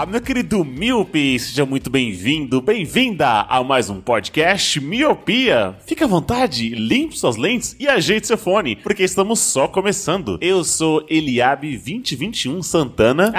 Olá, meu querido Miope, seja muito bem-vindo, bem-vinda a mais um podcast Miopia. Fique à vontade, limpe suas lentes e ajeite seu fone, porque estamos só começando. Eu sou Eliabe 2021 Santana.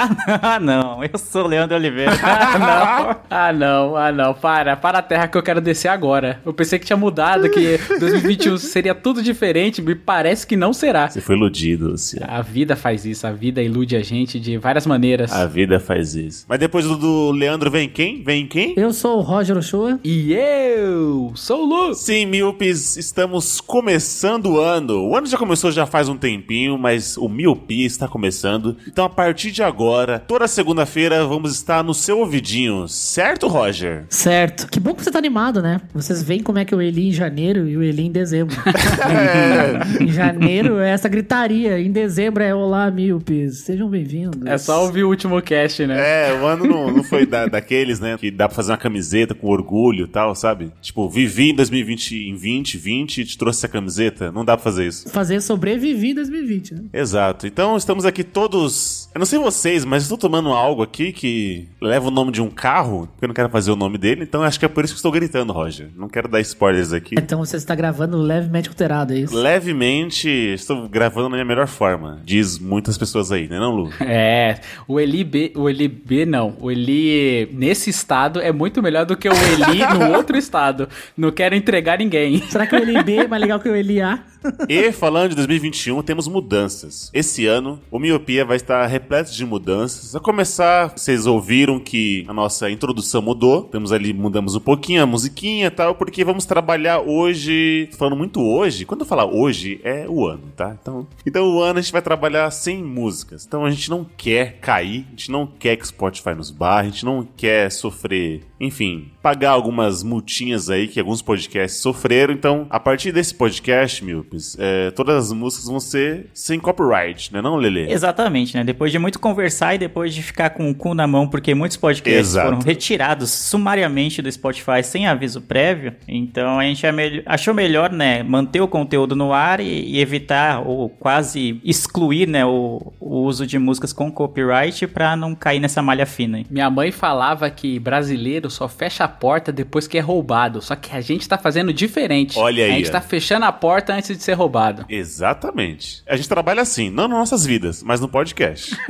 Ah, não, eu sou Leandro Oliveira. Ah, não. Ah, não, ah, não. Para, para a terra que eu quero descer agora. Eu pensei que tinha mudado, que 2021 seria tudo diferente, me parece que não será. Você foi iludido, Luciano. A vida faz isso, a vida ilude a gente de várias maneiras. A vida faz isso. Mas depois do, do Leandro vem quem? Vem quem? Eu sou o Roger Ochoa. E eu sou o Lu. Sim, Miopes, estamos começando o ano. O ano já começou já faz um tempinho, mas o Miopia está começando. Então, a partir de agora, toda segunda-feira, vamos estar no seu ouvidinho, certo, Roger? Certo. Que bom que você tá animado, né? Vocês veem como é que eu Eli em janeiro e o Eli em dezembro. em janeiro é essa gritaria. Em dezembro é Olá, míopes. Sejam bem-vindos. É só ouvir o último cast, né? É, o ano não, não foi da- daqueles, né? Que dá pra fazer uma camiseta com orgulho e tal, sabe? Tipo, vivi em 2020, em 2020 e te trouxe essa camiseta. Não dá pra fazer isso. Fazer sobreviver em 2020, né? Exato. Então estamos aqui todos. Eu não sei vocês, mas estou tomando algo aqui que leva o nome de um carro, porque eu não quero fazer o nome dele, então acho que é por isso que estou gritando, Roger. Não quero dar spoilers aqui. Então você está gravando levemente alterado, é isso? Levemente, estou gravando na minha melhor forma. Diz muitas pessoas aí, né, não, Lu? É, o Eli B, o Eli B não, o Eli nesse estado é muito melhor do que o Eli no outro estado. Não quero entregar ninguém. Será que o Eli B é mais legal que o Eli A? E falando de 2021, temos mudanças. Esse ano, o Miopia vai estar repleto de mudanças. A começar, vocês ouviram que a nossa introdução mudou. Temos ali, mudamos um pouquinho a musiquinha e tal, porque vamos trabalhar hoje. Falando muito hoje, quando eu falar hoje, é o ano, tá? Então, então o ano a gente vai trabalhar sem músicas. Então a gente não quer cair, a gente não quer que o Spotify nos barre, a gente não quer sofrer, enfim, pagar algumas multinhas aí que alguns podcasts sofreram. Então, a partir desse podcast, Milpes, é, todas as músicas vão ser sem copyright, né não, Lele? Exatamente, né? Depois de muito conversar e depois de ficar com o cu na mão, porque muitos podcasts Exato. foram retirados sumariamente do Spotify sem aviso prévio, então a gente é achou melhor, né, manter o conteúdo no ar e, e evitar ou quase excluir, né, o, o uso de músicas com copyright pra não cair nessa malha fina. aí. Minha mãe falava que brasileiro só fecha a porta depois que é roubado. Só que a gente tá fazendo diferente. Olha aí, A gente ó. tá fechando a porta antes de ser roubado. Exatamente. A gente trabalha assim, não nas nossas vidas, mas no podcast.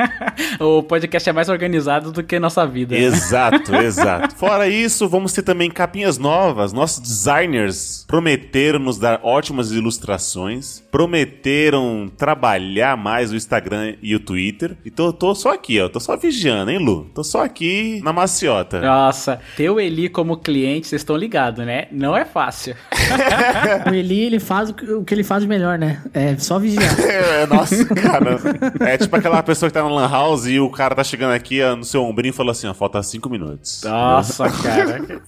O podcast é mais organizado do que nossa vida. Exato, exato. Fora isso, vamos ter também capinhas novas. Nossos designers prometeram nos dar ótimas ilustrações, prometeram trabalhar mais o Instagram e o Twitter. Então eu tô só aqui, ó. Tô só vigiando, hein, Lu? Tô só aqui na maciota. Nossa, ter o Eli como cliente, vocês estão ligados, né? Não é fácil. O Eli, ele faz o que, ele faz de melhor, né? É só vigiar. É, nossa, cara. É tipo aquela pessoa que tá na Lan House e o cara tá chegando aqui no seu ombrinho e falou assim: ó, falta cinco minutos. Nossa, cara.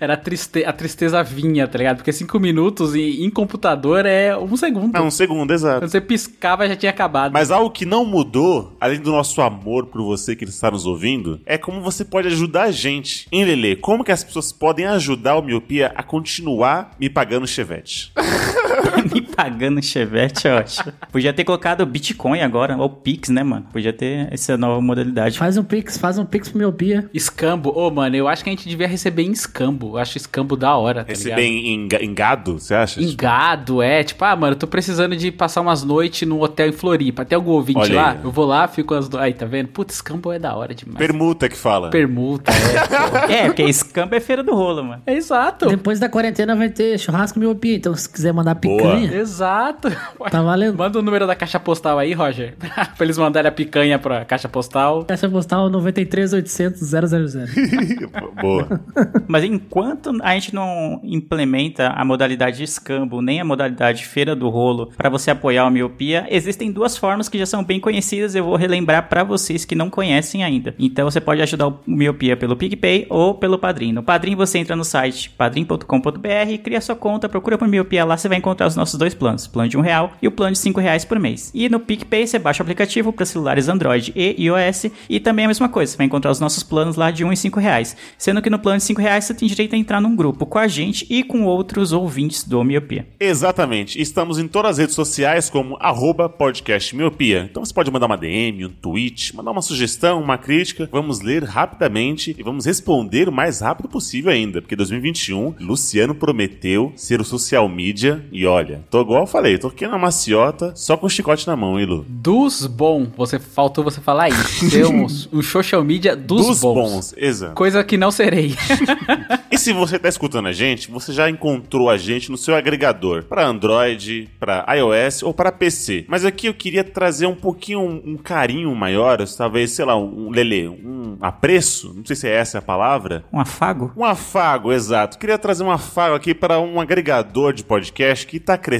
Era a, triste... a tristeza vinha, tá ligado? Porque cinco minutos em, em computador é um segundo. É um segundo, exato. Quando você piscava, já tinha acabado. Mas algo que não mudou, além do nosso amor por você que está nos ouvindo, é como você pode ajudar a gente. Hein, Lele? Como que as pessoas podem ajudar o Miopia a continuar me pagando chevette? Me pagando chevette, eu acho. Podia ter colocado Bitcoin agora, ou Pix, né, mano? Podia ter essa nova modalidade. Faz um pix, faz um pix pro miopia. Escambo. Ô, mano, eu acho que a gente devia receber em escambo. Eu acho escambo da hora, tá Receber ligado? em, em, ga- em gado, você acha? Em gado, é. Tipo, ah, mano, eu tô precisando de passar umas noites num hotel em Floripa. Tem algum ouvinte Olha lá? aí. Eu vou lá, fico as... Aí, tá vendo? Putz, escambo é da hora demais. Permuta que fala. Permuta, é. É, porque escambo é feira do rolo, mano. é exato. Depois da quarentena vai ter churrasco miopia. Então, se quiser mandar Boa. picanha, picanha. Exato. Tá valendo. Manda o número da caixa postal aí, Roger. pra eles mandarem a picanha pra caixa postal. Caixa postal 93800 000. Boa. Mas enquanto a gente não implementa a modalidade escambo, nem a modalidade feira do rolo para você apoiar o miopia, existem duas formas que já são bem conhecidas. Eu vou relembrar para vocês que não conhecem ainda. Então você pode ajudar o miopia pelo PicPay ou pelo Padrim. No Padrim você entra no site padrim.com.br, cria sua conta, procura por miopia lá, você vai encontrar os nossos dois planos, plano de um real e o plano de cinco reais por mês. E no PicPay você baixa o aplicativo para celulares Android e iOS e também a mesma coisa, você vai encontrar os nossos planos lá de um e cinco reais. Sendo que no plano de cinco reais você tem direito a entrar num grupo com a gente e com outros ouvintes do Miopia. Exatamente. Estamos em todas as redes sociais como arroba podcast miopia. Então você pode mandar uma DM, um tweet, mandar uma sugestão, uma crítica. Vamos ler rapidamente e vamos responder o mais rápido possível ainda. Porque 2021, Luciano prometeu ser o social media. E olha, tô igual eu falei, tô aqui na maciota, só com o chicote na mão, hein, Lu? Dos bom. Você faltou você falar isso. Ser um, um social media dos, Dos bons. bons, exato. Coisa que não serei. E se você tá escutando a gente, você já encontrou a gente no seu agregador para Android, para iOS ou para PC. Mas aqui eu queria trazer um pouquinho um, um carinho maior, talvez, sei lá, um, um lelê, um apreço, não sei se é essa a palavra. Um afago? Um afago, exato. Queria trazer um afago aqui para um agregador de podcast que está crescendo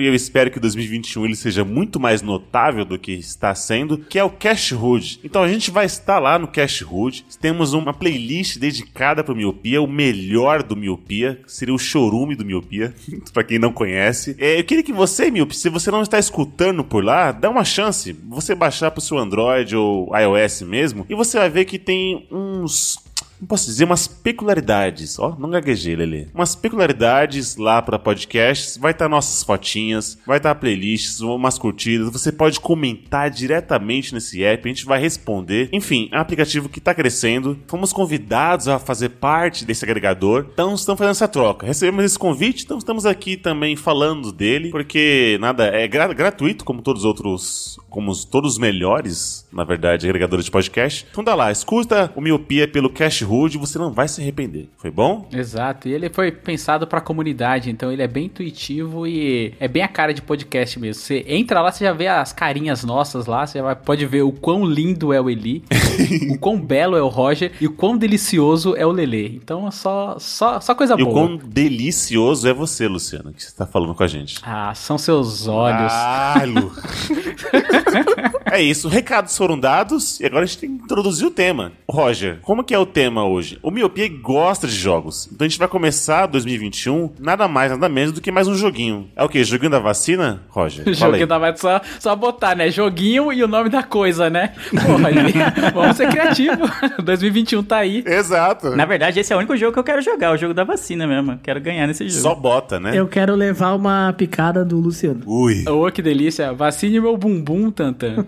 e eu espero que 2021 ele seja muito mais notável do que está sendo, que é o Cash Hood. Então a gente vai estar lá no Cash Hood. Temos uma playlist dedicada para miopia, o melhor do miopia, seria o chorume do miopia, para quem não conhece. É, eu queria que você, miopia, se você não está escutando por lá, dá uma chance. Você baixar para o seu Android ou iOS mesmo e você vai ver que tem uns não posso dizer, umas peculiaridades. Ó, não gaguejei, Lele. Umas peculiaridades lá para podcasts. Vai estar nossas fotinhas, vai estar playlists, umas curtidas. Você pode comentar diretamente nesse app, a gente vai responder. Enfim, é um aplicativo que tá crescendo. Fomos convidados a fazer parte desse agregador. Então estamos fazendo essa troca. Recebemos esse convite, então estamos aqui também falando dele, porque nada, é gra gratuito, como todos os outros, como os, todos os melhores, na verdade, agregadores de podcast. Então dá lá, escuta o Miopia pelo Cash Hood, você não vai se arrepender. Foi bom? Exato, e ele foi pensado pra comunidade, então ele é bem intuitivo e é bem a cara de podcast mesmo. Você entra lá, você já vê as carinhas nossas lá, você pode ver o quão lindo é o Eli, o quão belo é o Roger e o quão delicioso é o Lele. Então é só, só, só coisa E o boa. quão delicioso é você, Luciano, que você tá falando com a gente. Ah, são seus olhos. Ah, Lu. é isso, recados foram dados e agora a gente tem que introduzir o tema. Roger, como que é o tema hoje? O Miopia gosta de jogos, então a gente vai começar 2021 nada mais, nada menos do que mais um joguinho. É o quê? Joguinho da vacina? Roger. Joguinho da vai só, só botar, né? Joguinho e o nome da coisa, né? Porra, vamos ser criativos. 2021 tá aí. Exato. Na verdade, esse é o único jogo que eu quero jogar, o jogo da vacina mesmo. Quero ganhar nesse jogo. Só bota, né? Eu quero levar uma picada do Luciano. Ui. Ô, que delícia. Vacine meu bumbum, Tantan.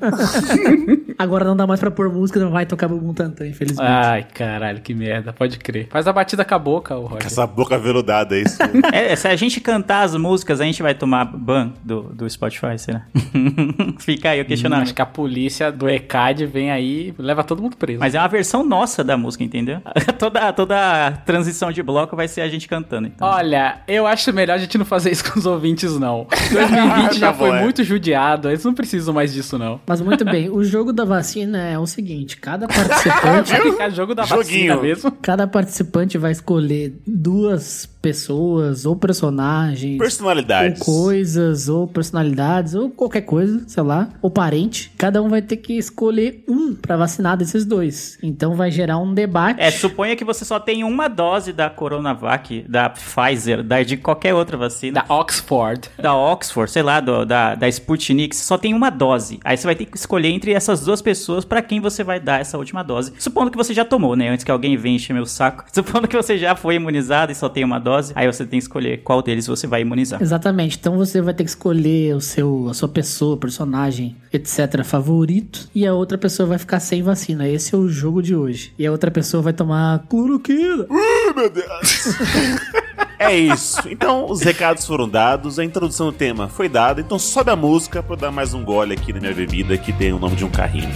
Agora não dá mais pra pôr música, não vai tocar bumbum tantã, infelizmente. Ai, caralho, que merda. Pode crer. Faz a batida com a boca, o Com Roger. essa boca veludada aí. isso. É, se a gente cantar as músicas, a gente vai tomar ban do, do Spotify, será? Fica aí o Acho questionamento. que a polícia do ECAD vem aí e leva todo mundo preso. Mas é uma versão nossa da música, entendeu? toda, toda transição de bloco vai ser a gente cantando. Então. Olha, eu acho melhor a gente não fazer isso com os ouvintes, não. 2020 já Tá foi bom, é. muito judiado, eles não precisam mais disso, não. Mas muito bem, o jogo da vacina é o seguinte: cada participante, Vai ficar jogo da vacina Joguinho. mesmo. cada participante vai escolher duas pessoas ou personagens. Ou Personalidades. coisas, ou personalidades, ou qualquer coisa, sei lá, ou parente. Cada um vai ter que escolher um pra vacinar desses dois. Então vai gerar um debate. É, suponha que você só tem uma dose da Coronavac, da Pfizer, da, de qualquer outra vacina. Da Oxford. da Oxford, sei lá, do- da, da Sputnik, você só tem uma dose. Aí você vai ter que escolher entre essas duas pessoas pra quem você vai dar essa última dose. Supondo que você já tomou, né? Antes que alguém venha encher meu saco. Supondo que você já foi imunizado e só tem uma dose, aí você tem que escolher qual deles você vai imunizar. Exatamente. Então você vai ter que escolher o seu, a sua pessoa, personagem, etc, favorito, e a outra pessoa vai ficar sem vacina. Esse é o jogo de hoje. E a outra pessoa vai tomar cloroquina. É isso. Então, os recados foram dados, a introdução do tema foi dada. Então, sobe a música pra eu dar mais um gole aqui na minha bebida que tem o nome de um carrinho.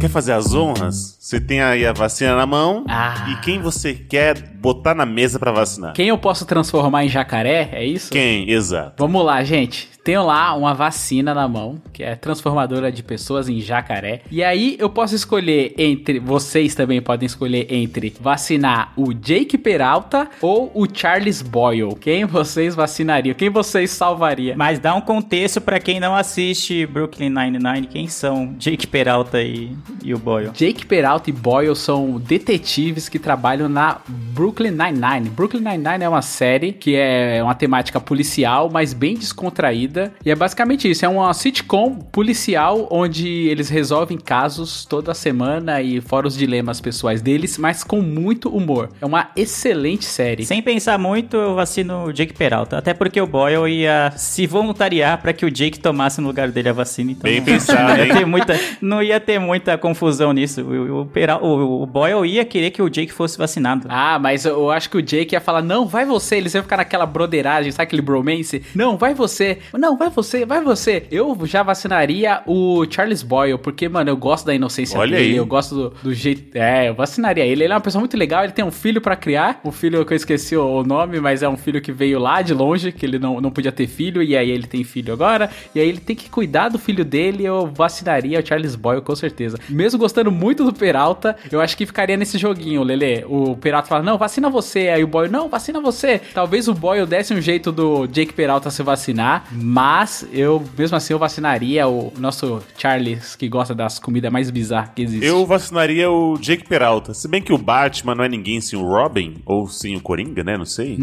Quer fazer as honras? Você tem aí a vacina na mão Ah. e quem você quer botar na mesa pra vacinar? Quem eu posso transformar em jacaré? É isso? Quem? Exato. Vamos lá, gente. Tenho lá uma vacina na mão, que é transformadora de pessoas em jacaré. E aí eu posso escolher entre. Vocês também podem escolher entre vacinar o Jake Peralta ou o Charles Boyle. Quem vocês vacinariam? Quem vocês salvariam? Mas dá um contexto pra quem não assiste Brooklyn Nine-Nine. Quem são Jake Peralta e, e o Boyle? Jake Peralta e Boyle são detetives que trabalham na Brooklyn Nine-Nine. Brooklyn Nine-Nine é uma série que é uma temática policial, mas bem descontraída. E é basicamente isso: é uma sitcom policial onde eles resolvem casos toda semana e fora os dilemas pessoais deles, mas com muito humor. É uma excelente série. Sem pensar muito, eu vacino o Jake Peralta. Até porque o Boyle ia se voluntariar pra que o Jake tomasse no lugar dele a vacina. Então Bem não, pensado, não, ia hein? ter muita, não ia ter muita confusão nisso. O, o, Peral- o- o Boyle ia querer que o Jake fosse vacinado. Ah, mas eu eu acho que o Jake ia falar, não, vai você. Eles iam ficar naquela broderagem, sabe aquele bromance? Não, vai você. Não, vai você, vai você. Eu já vacinaria o Charles Boyle, porque, mano, eu gosto da inocência Olha dele, aí. eu gosto do, do jeito... É, eu vacinaria ele. Ele é uma pessoa muito legal, ele tem um filho pra criar. Um filho que eu esqueci o o nome, mas é um filho que veio lá de longe, que ele não, não podia ter filho, e aí ele tem filho agora. E aí ele tem que cuidar do filho dele, eu vacinaria o Charles Boyle, com certeza. Mesmo gostando muito do Peralta, eu acho que ficaria nesse joguinho, Lele. O Peralta fala, não, vacina você. Aí o Boyle, não, vacina você. Talvez o Boyle desse um jeito do Jake Peralta se vacinar, mas eu, mesmo assim, eu vacinaria o nosso Charles, que gosta das comidas mais bizarras que existem. Eu vacinaria o Jake Peralta. Se bem que o Batman não é ninguém sem o Robin, ou sem o Coringa, né? Não sei.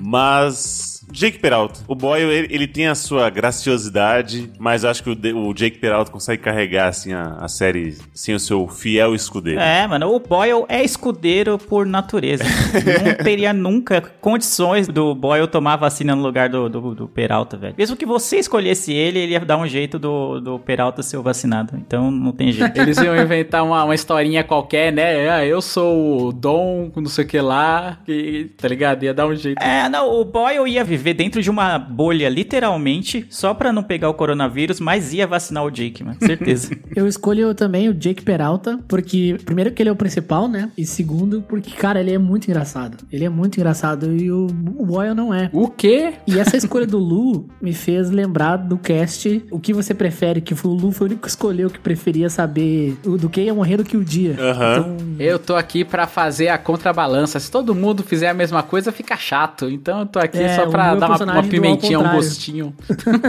Mas. Jake Peralta. O Boyle, ele, ele tem a sua graciosidade, mas acho que o, o Jake Peralta consegue carregar assim, a, a série sem o seu fiel escudeiro. É, mano, o Boyle é escudeiro por natureza. não teria nunca condições do Boyle tomar a vacina no lugar do, do, do Peralta, velho. Mesmo que você escolhesse ele, ele ia dar um jeito do, do Peralta ser o vacinado. Então não tem jeito. Eles iam inventar uma, uma historinha qualquer, né? Ah, eu sou o Dom, não sei o que lá, que, tá ligado? Ia dar um jeito. É, não, o Boyle ia viver dentro de uma bolha, literalmente, só pra não pegar o coronavírus, mas ia vacinar o Jake, mano. Certeza. Eu escolho também o Jake Peralta, porque, primeiro, que ele é o principal, né? E segundo, porque, cara, ele é muito engraçado. Ele é muito engraçado e o, o Boyle não é. O quê? E essa escolha do Lu me fez lembrar do cast O que você prefere, que o Lu foi o único que escolheu que preferia saber o- do que ia morrer do que o dia. Aham. Então, Eu tô aqui pra fazer a contrabalança. Se todo mundo fizer a mesma coisa, fica chato. Então eu tô aqui É, só o pra dar uma, uma pimentinha, um gostinho.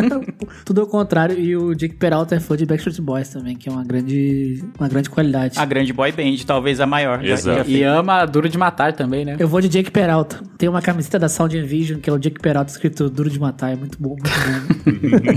tudo ao contrário. E o Jake Peralta é fã de Backstreet Boys também, que é uma grande, uma grande qualidade. A grande boy band, talvez a maior. Já- Exato. E ama Duro de Matar também, né? Eu vou de Jake Peralta. Tem uma camiseta da Sound Vision, que é o Jake Peralta escrito Duro de Matar. É muito bom, muito bom.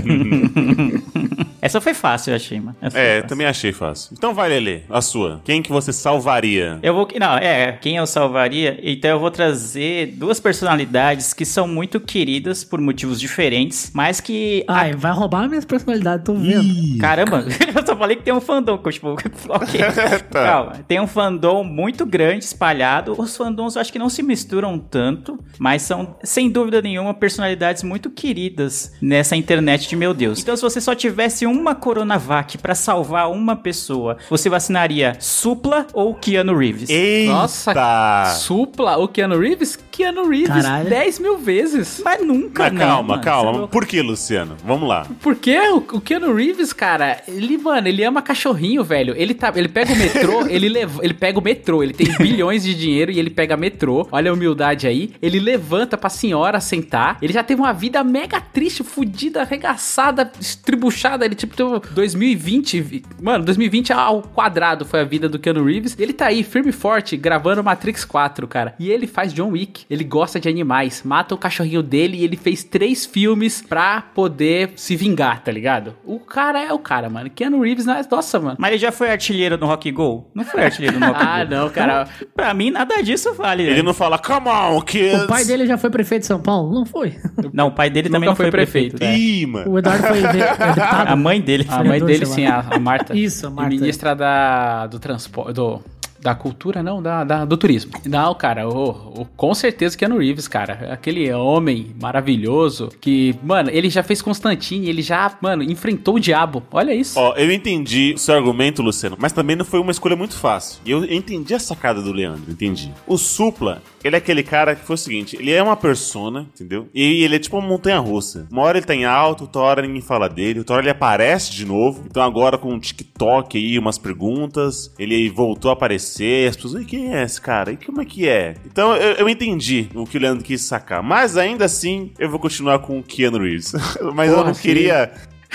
Essa foi fácil, eu achei, mano. Essa É, fácil. também achei fácil. Então vai, Lele, a sua. Quem que você salvaria? Eu vou. Não, é, quem eu salvaria? Então eu vou trazer duas personalidades que são muito queridas por motivos diferentes, mas que. Ai, vai roubar minhas personalidades, tô vendo. Caramba, eu só falei que tem um fandom, tipo, ok. Tá. Calma, tem um fandom muito grande espalhado. Os fandoms eu acho que não se misturam tanto, mas são, sem dúvida nenhuma, personalidades muito queridas nessa internet de meu Deus. Então, se você só tivesse uma Coronavac pra salvar uma pessoa, você vacinaria Supla ou Keanu Reeves? Eita! Nossa, Supla, o Keanu Reeves? Keanu Reeves, Caralho. 10 mil vezes. Mas nunca, Mas né, calma, mano? É calma. louco. Por que, Luciano? Vamos lá. Porque o, o Keanu Reeves, cara, ele, mano, ele ama cachorrinho, velho. Ele tá, ele pega o metrô, ele leva, ele pega o metrô, ele tem bilhões de dinheiro e ele pega metrô. Olha a humildade aí. Ele levanta pra senhora sentar. Ele já teve uma vida mega triste, fudida, arregaçada, estribuchada. Ele tipo teve 2020, vi- mano, 2020 ao quadrado foi a vida do Keanu Reeves. Ele tá aí firme e forte gravando Matrix 4, cara. E ele faz John Wick. Ele gosta de animais, mata o cachorrinho dele e ele fez três filmes pra poder se vingar, tá ligado? O cara é o cara, mano. Keanu Reeves, não é- nossa, mano. Mas ele já foi artilheiro no Rock Go? Não foi artilheiro no Rock Ah, Go. não, cara. Então, pra mim, nada disso vale. né? Ele não fala, come on, kids. O pai dele já foi prefeito de São Paulo? Não foi. Não, o pai dele Nunca também não foi foi prefeito. prefeito. é. Ih, mano. O Eduardo foi de- deputado. A mãe dele. A mãe dele, sim, a, a Marta. Isso, a Marta. E ministra da, do transporte. Do, Da cultura, não, da, da- do turismo. Não, cara, o, o- com certeza Keanu Reeves, cara. Aquele homem maravilhoso que, mano, ele já fez Constantine, ele já, mano, enfrentou o diabo. Olha isso. Ó, eu entendi o seu argumento, Luciano, mas também não foi uma escolha muito fácil. E eu entendi a sacada do Leandro, entendi. O Supla, ele é aquele cara que foi o seguinte, ele é uma persona, entendeu? E ele é tipo uma montanha-russa. Uma hora ele tá em alto, outra hora ninguém fala dele, outra hora ele aparece de novo. Então agora com um TikTok aí, umas perguntas, ele voltou a aparecer, as pessoas, e quem é esse cara? E como é que é? Então eu, eu entendi o que o Leandro quis sacar. Mas ainda assim, eu vou continuar com o Keanu Reeves. mas eu Porra, não sim. queria...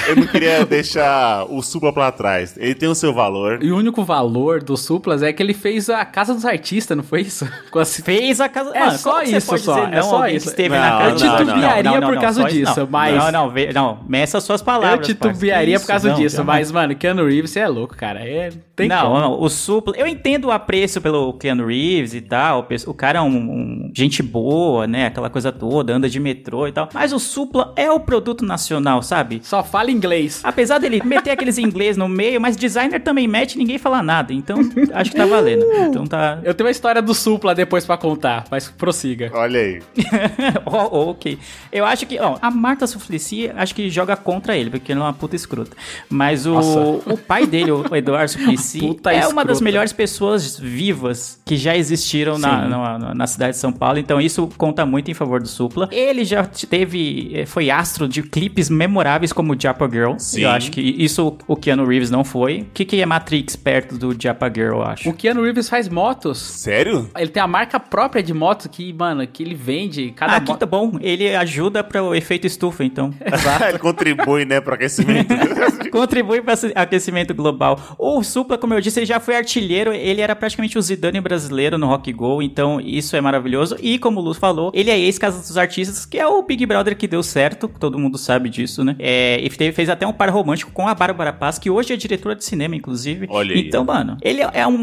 Eu não queria deixar o Supla pra trás. Ele tem o seu valor. E o único valor do Suplas é que ele fez a Casa dos Artistas, não foi isso? Com a Fez a casa. É Mano, só isso só, é não só isso. que esteve Não, na casa eu titubearia Não, não, por não, causa disso, não. mas- Não, não, não, meça as suas Eu palavras. titubearia por causa disso, isso? mas, mano, Keanu Reeves, você é louco, cara. É, tem não, como. não, o Supla. Eu entendo o apreço pelo Keanu Reeves e tal. O cara é um, um- gente boa, né? Aquela coisa toda, anda de metrô e tal. Mas o Supla é o produto nacional, sabe? Só fala inglês. Apesar dele meter aqueles inglês no meio, mas designer também mete e ninguém fala nada. Então, acho que tá valendo. Então tá. Eu tenho uma história do Supla depois pra contar, mas prossiga. Olha aí. Oh, ok. Eu acho que, ó, a Marta Suplicy, acho que joga contra ele, porque ele é uma puta escrota. Mas o, Nossa. o pai dele, o Eduardo Suplicy, é uma das escrota. melhores pessoas vivas que já existiram na, na, na cidade de São Paulo. Então isso conta muito em favor do Supla. Ele já teve, eh, foi astro de clipes memoráveis como Japa Girl. Sim. Eu acho que isso o Keanu Reeves não foi. O que, que é Matrix perto do Japa Girl, eu acho? O Keanu Reeves faz motos. Sério? Ele tem a marca própria de motos que, mano, que ele vende. Cada Ah, que moto. tá bom. Ele ajuda para o efeito estufa, então. Ele contribui, né, pro aquecimento. Contribui para aquecimento global. O Supla, como eu disse, ele já foi artilheiro, ele era praticamente o Zidane brasileiro no Rock Go, então isso é maravilhoso. E como o Luz falou, ele é ex-Casa dos Artistas, que é o Big Brother que deu certo, todo mundo sabe disso, né? É, e teve- fez até um par romântico com a Bárbara Paz, que hoje é diretora de cinema, inclusive. Olha aí. Então, mano, ele é um,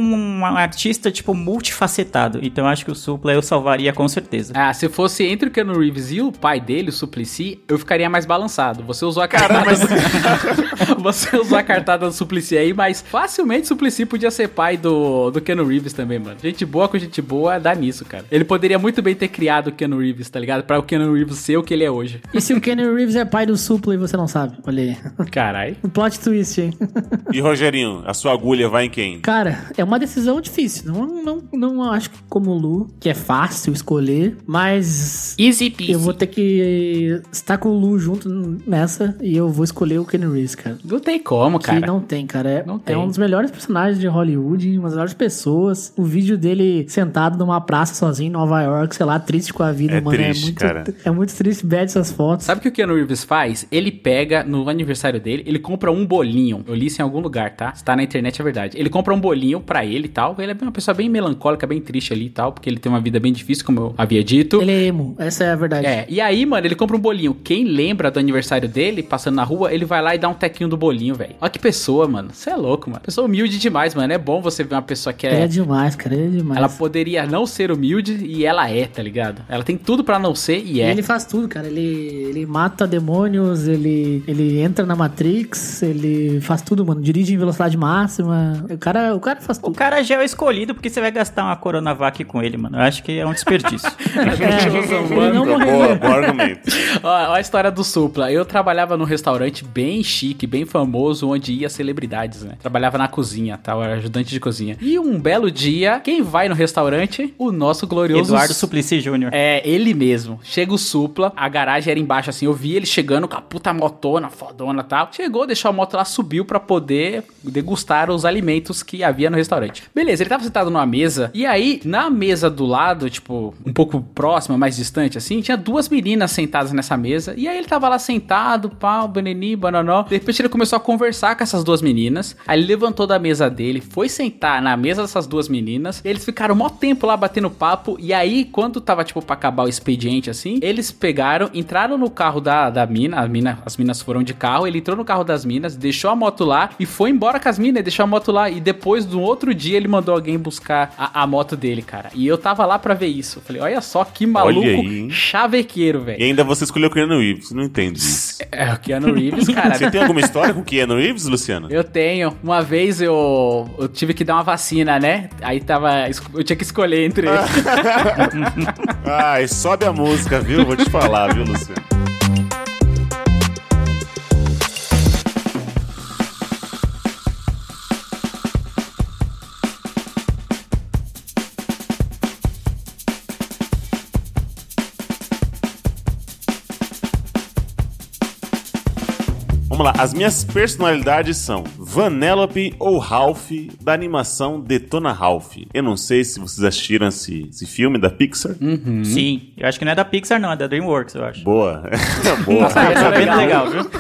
um artista, tipo, multifacetado. Então acho que o Supla eu salvaria com certeza. Ah, se fosse entre o Keanu Reeves e o pai dele, o Suplicy, eu ficaria mais balançado. Você usou a cartada. Você usou a cartada do Suplicy aí, mas facilmente o Suplicy podia ser pai do, do Keanu Reeves também, mano. Gente boa com gente boa dá nisso, cara. Ele poderia muito bem ter criado o Keanu Reeves, tá ligado? Pra o Keanu Reeves ser o que ele é hoje. E se o Keanu Reeves é pai do Supla e você não sabe? Olha aí. Carai. Um plot twist, hein? e Rogerinho, a sua agulha vai em quem? Cara, é uma decisão difícil. Não, não, não acho como o Lu, que é fácil escolher, mas Easy peasy. eu vou ter que estar com o Lu junto nessa e eu vou escolher o Keanu Reeves, cara. Não tem como, Que cara. não tem, cara. É, Não é tem. um dos melhores personagens de Hollywood, uma das melhores pessoas. O vídeo dele sentado numa praça sozinho em Nova York, sei lá, triste com a vida, É mano. triste, é muito, cara. É muito triste, bad essas fotos. Sabe o que o Keanu Reeves faz? Ele pega no aniversário dele, ele compra um bolinho. Eu li isso em algum lugar, tá? Se tá na internet é verdade. Ele compra um bolinho pra ele e tal. Ele é uma pessoa bem melancólica, bem triste ali e tal, porque ele tem uma vida bem difícil, como eu havia dito. Ele é emo, essa é a verdade. É, e aí, mano, ele compra um bolinho. Quem lembra do aniversário dele, passando na rua, ele vai lá e dá um tequinho do bolinho, velho. Olha que pessoa, mano. Você é louco, mano. Pessoa humilde demais, mano. É bom você ver uma pessoa que é. é demais, cara, é demais. Ela poderia não ser humilde e ela é, tá ligado? Ela tem tudo pra não ser e E é. ele faz tudo, cara. Ele, ele mata demônios, ele, ele entra na Matrix, ele faz tudo, mano. Dirige em velocidade máxima. O cara, o cara faz O tudo. cara já é o escolhido porque você vai gastar uma Coronavac com ele, mano. Eu acho que é um desperdício. É, ele não Boa, morreu. bom argumento. Ó, ó a história do Supla. Eu trabalhava num restaurante bem chique, bem famoso, onde ia celebridades, né? Trabalhava na cozinha, tal, era ajudante de cozinha. E um belo dia, quem vai no restaurante? O nosso glorioso Eduardo Suplicy Jr. É, ele mesmo. Chega o Supla, a garagem era embaixo assim, eu vi ele chegando com a puta motona, fodona e tal. Chegou, deixou a moto lá, subiu pra poder degustar os alimentos que havia no restaurante. Beleza, ele tava sentado numa mesa, e aí, na mesa do lado, tipo, um pouco próxima, mais distante assim, tinha duas meninas sentadas nessa mesa, e aí ele tava lá sentado, pau, banani, bananó. De repente ele começou a conversar com essas duas meninas, aí ele levantou da mesa dele, foi sentar na mesa dessas duas meninas, eles ficaram mó tempo lá batendo papo, e aí, quando tava, tipo, pra acabar o expediente, assim, eles pegaram, entraram no carro da, da mina, a mina, as minas foram de carro, ele entrou no carro das minas, deixou a moto lá, e foi embora com as minas, deixou a moto lá, e depois, no outro dia, ele mandou alguém buscar a, a moto dele, cara. E eu tava lá pra ver isso, eu falei, olha só que maluco aí, chavequeiro, velho. E ainda você escolheu o Keanu Reeves, não entendo isso. É, o Keanu Reeves, cara, Você tem alguma história com Keanu Reeves, Luciano? Eu tenho. Uma vez eu, eu tive que dar uma vacina, né? Aí tava. Eu tinha que escolher entre eles. Ai, sobe a música, viu? Vou te falar, viu, Luciano? Vamos lá, as minhas personalidades são Vanellope ou Ralph da animação Detona Ralph. Eu não sei se vocês assistiram esse, esse filme da Pixar. Sim. Eu acho que não é da Pixar, não, é da DreamWorks, eu acho. Boa. Boa. Tá bem legal, viu?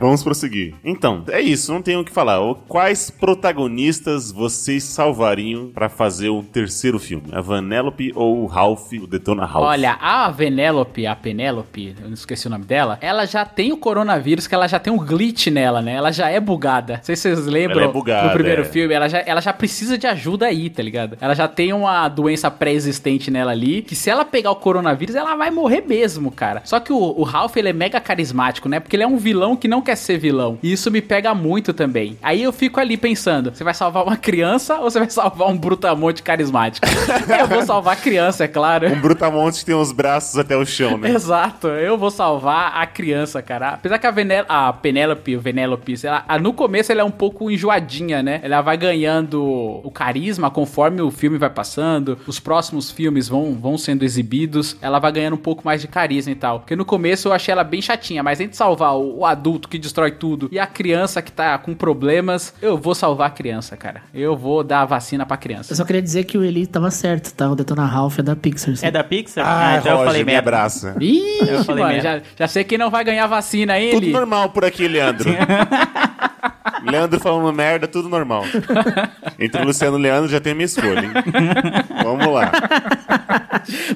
Vamos prosseguir. Então, é isso, não tenho o que falar. Quais protagonistas vocês salvariam pra fazer o terceiro filme? A Vanellope ou o Ralph, o Detona Ralph? Olha, a Venélope, a Penélope, eu não esqueci o nome dela, ela já tem o coronavírus, que ela já tem um glitch nela, né? Ela já é bugada. Não sei se vocês lembram Ela é bugada, do primeiro é. filme, ela já, ela já precisa de ajuda aí, tá ligado? Ela já tem uma doença pré-existente nela ali, que se ela pegar o coronavírus, ela vai morrer mesmo, cara. Só que o, o Ralph, ele é mega carismático, né? Porque ele é um vilão que não quer ser vilão. E isso me pega muito também. Aí eu fico ali pensando, você vai salvar uma criança ou você vai salvar um brutamonte carismático? eu vou salvar a criança, é claro. Um brutamonte que tem os braços até o chão, né? Exato, eu vou salvar a criança, cara. Apesar que a, Venel a Penélope, o Venélope, ela, a- no começo ela é um pouco enjoadinha, né? Ela vai ganhando o carisma conforme o filme vai passando, os próximos filmes vão, vão sendo exibidos, ela vai ganhando um pouco mais de carisma e tal. Porque no começo eu achei ela bem chatinha, mas entre salvar o, o adulto que destrói tudo e a criança que tá com problemas, eu vou salvar a criança, cara. Eu vou dar a vacina pra Eu criança. só queria dizer que o Eli tava certo, tá? O Detona Ralph é da Pixar. sim. É da Pixar? Ah, então eu Roger, falei me abraça. Ih, Eu falei mano, já, já sei quem não vai ganhar vacina aí, Tudo Eli. normal por aqui, Leandro. Leandro falando merda, tudo normal. Entre o Luciano e o Leandro já tem a minha escolha, hein? Vamos lá.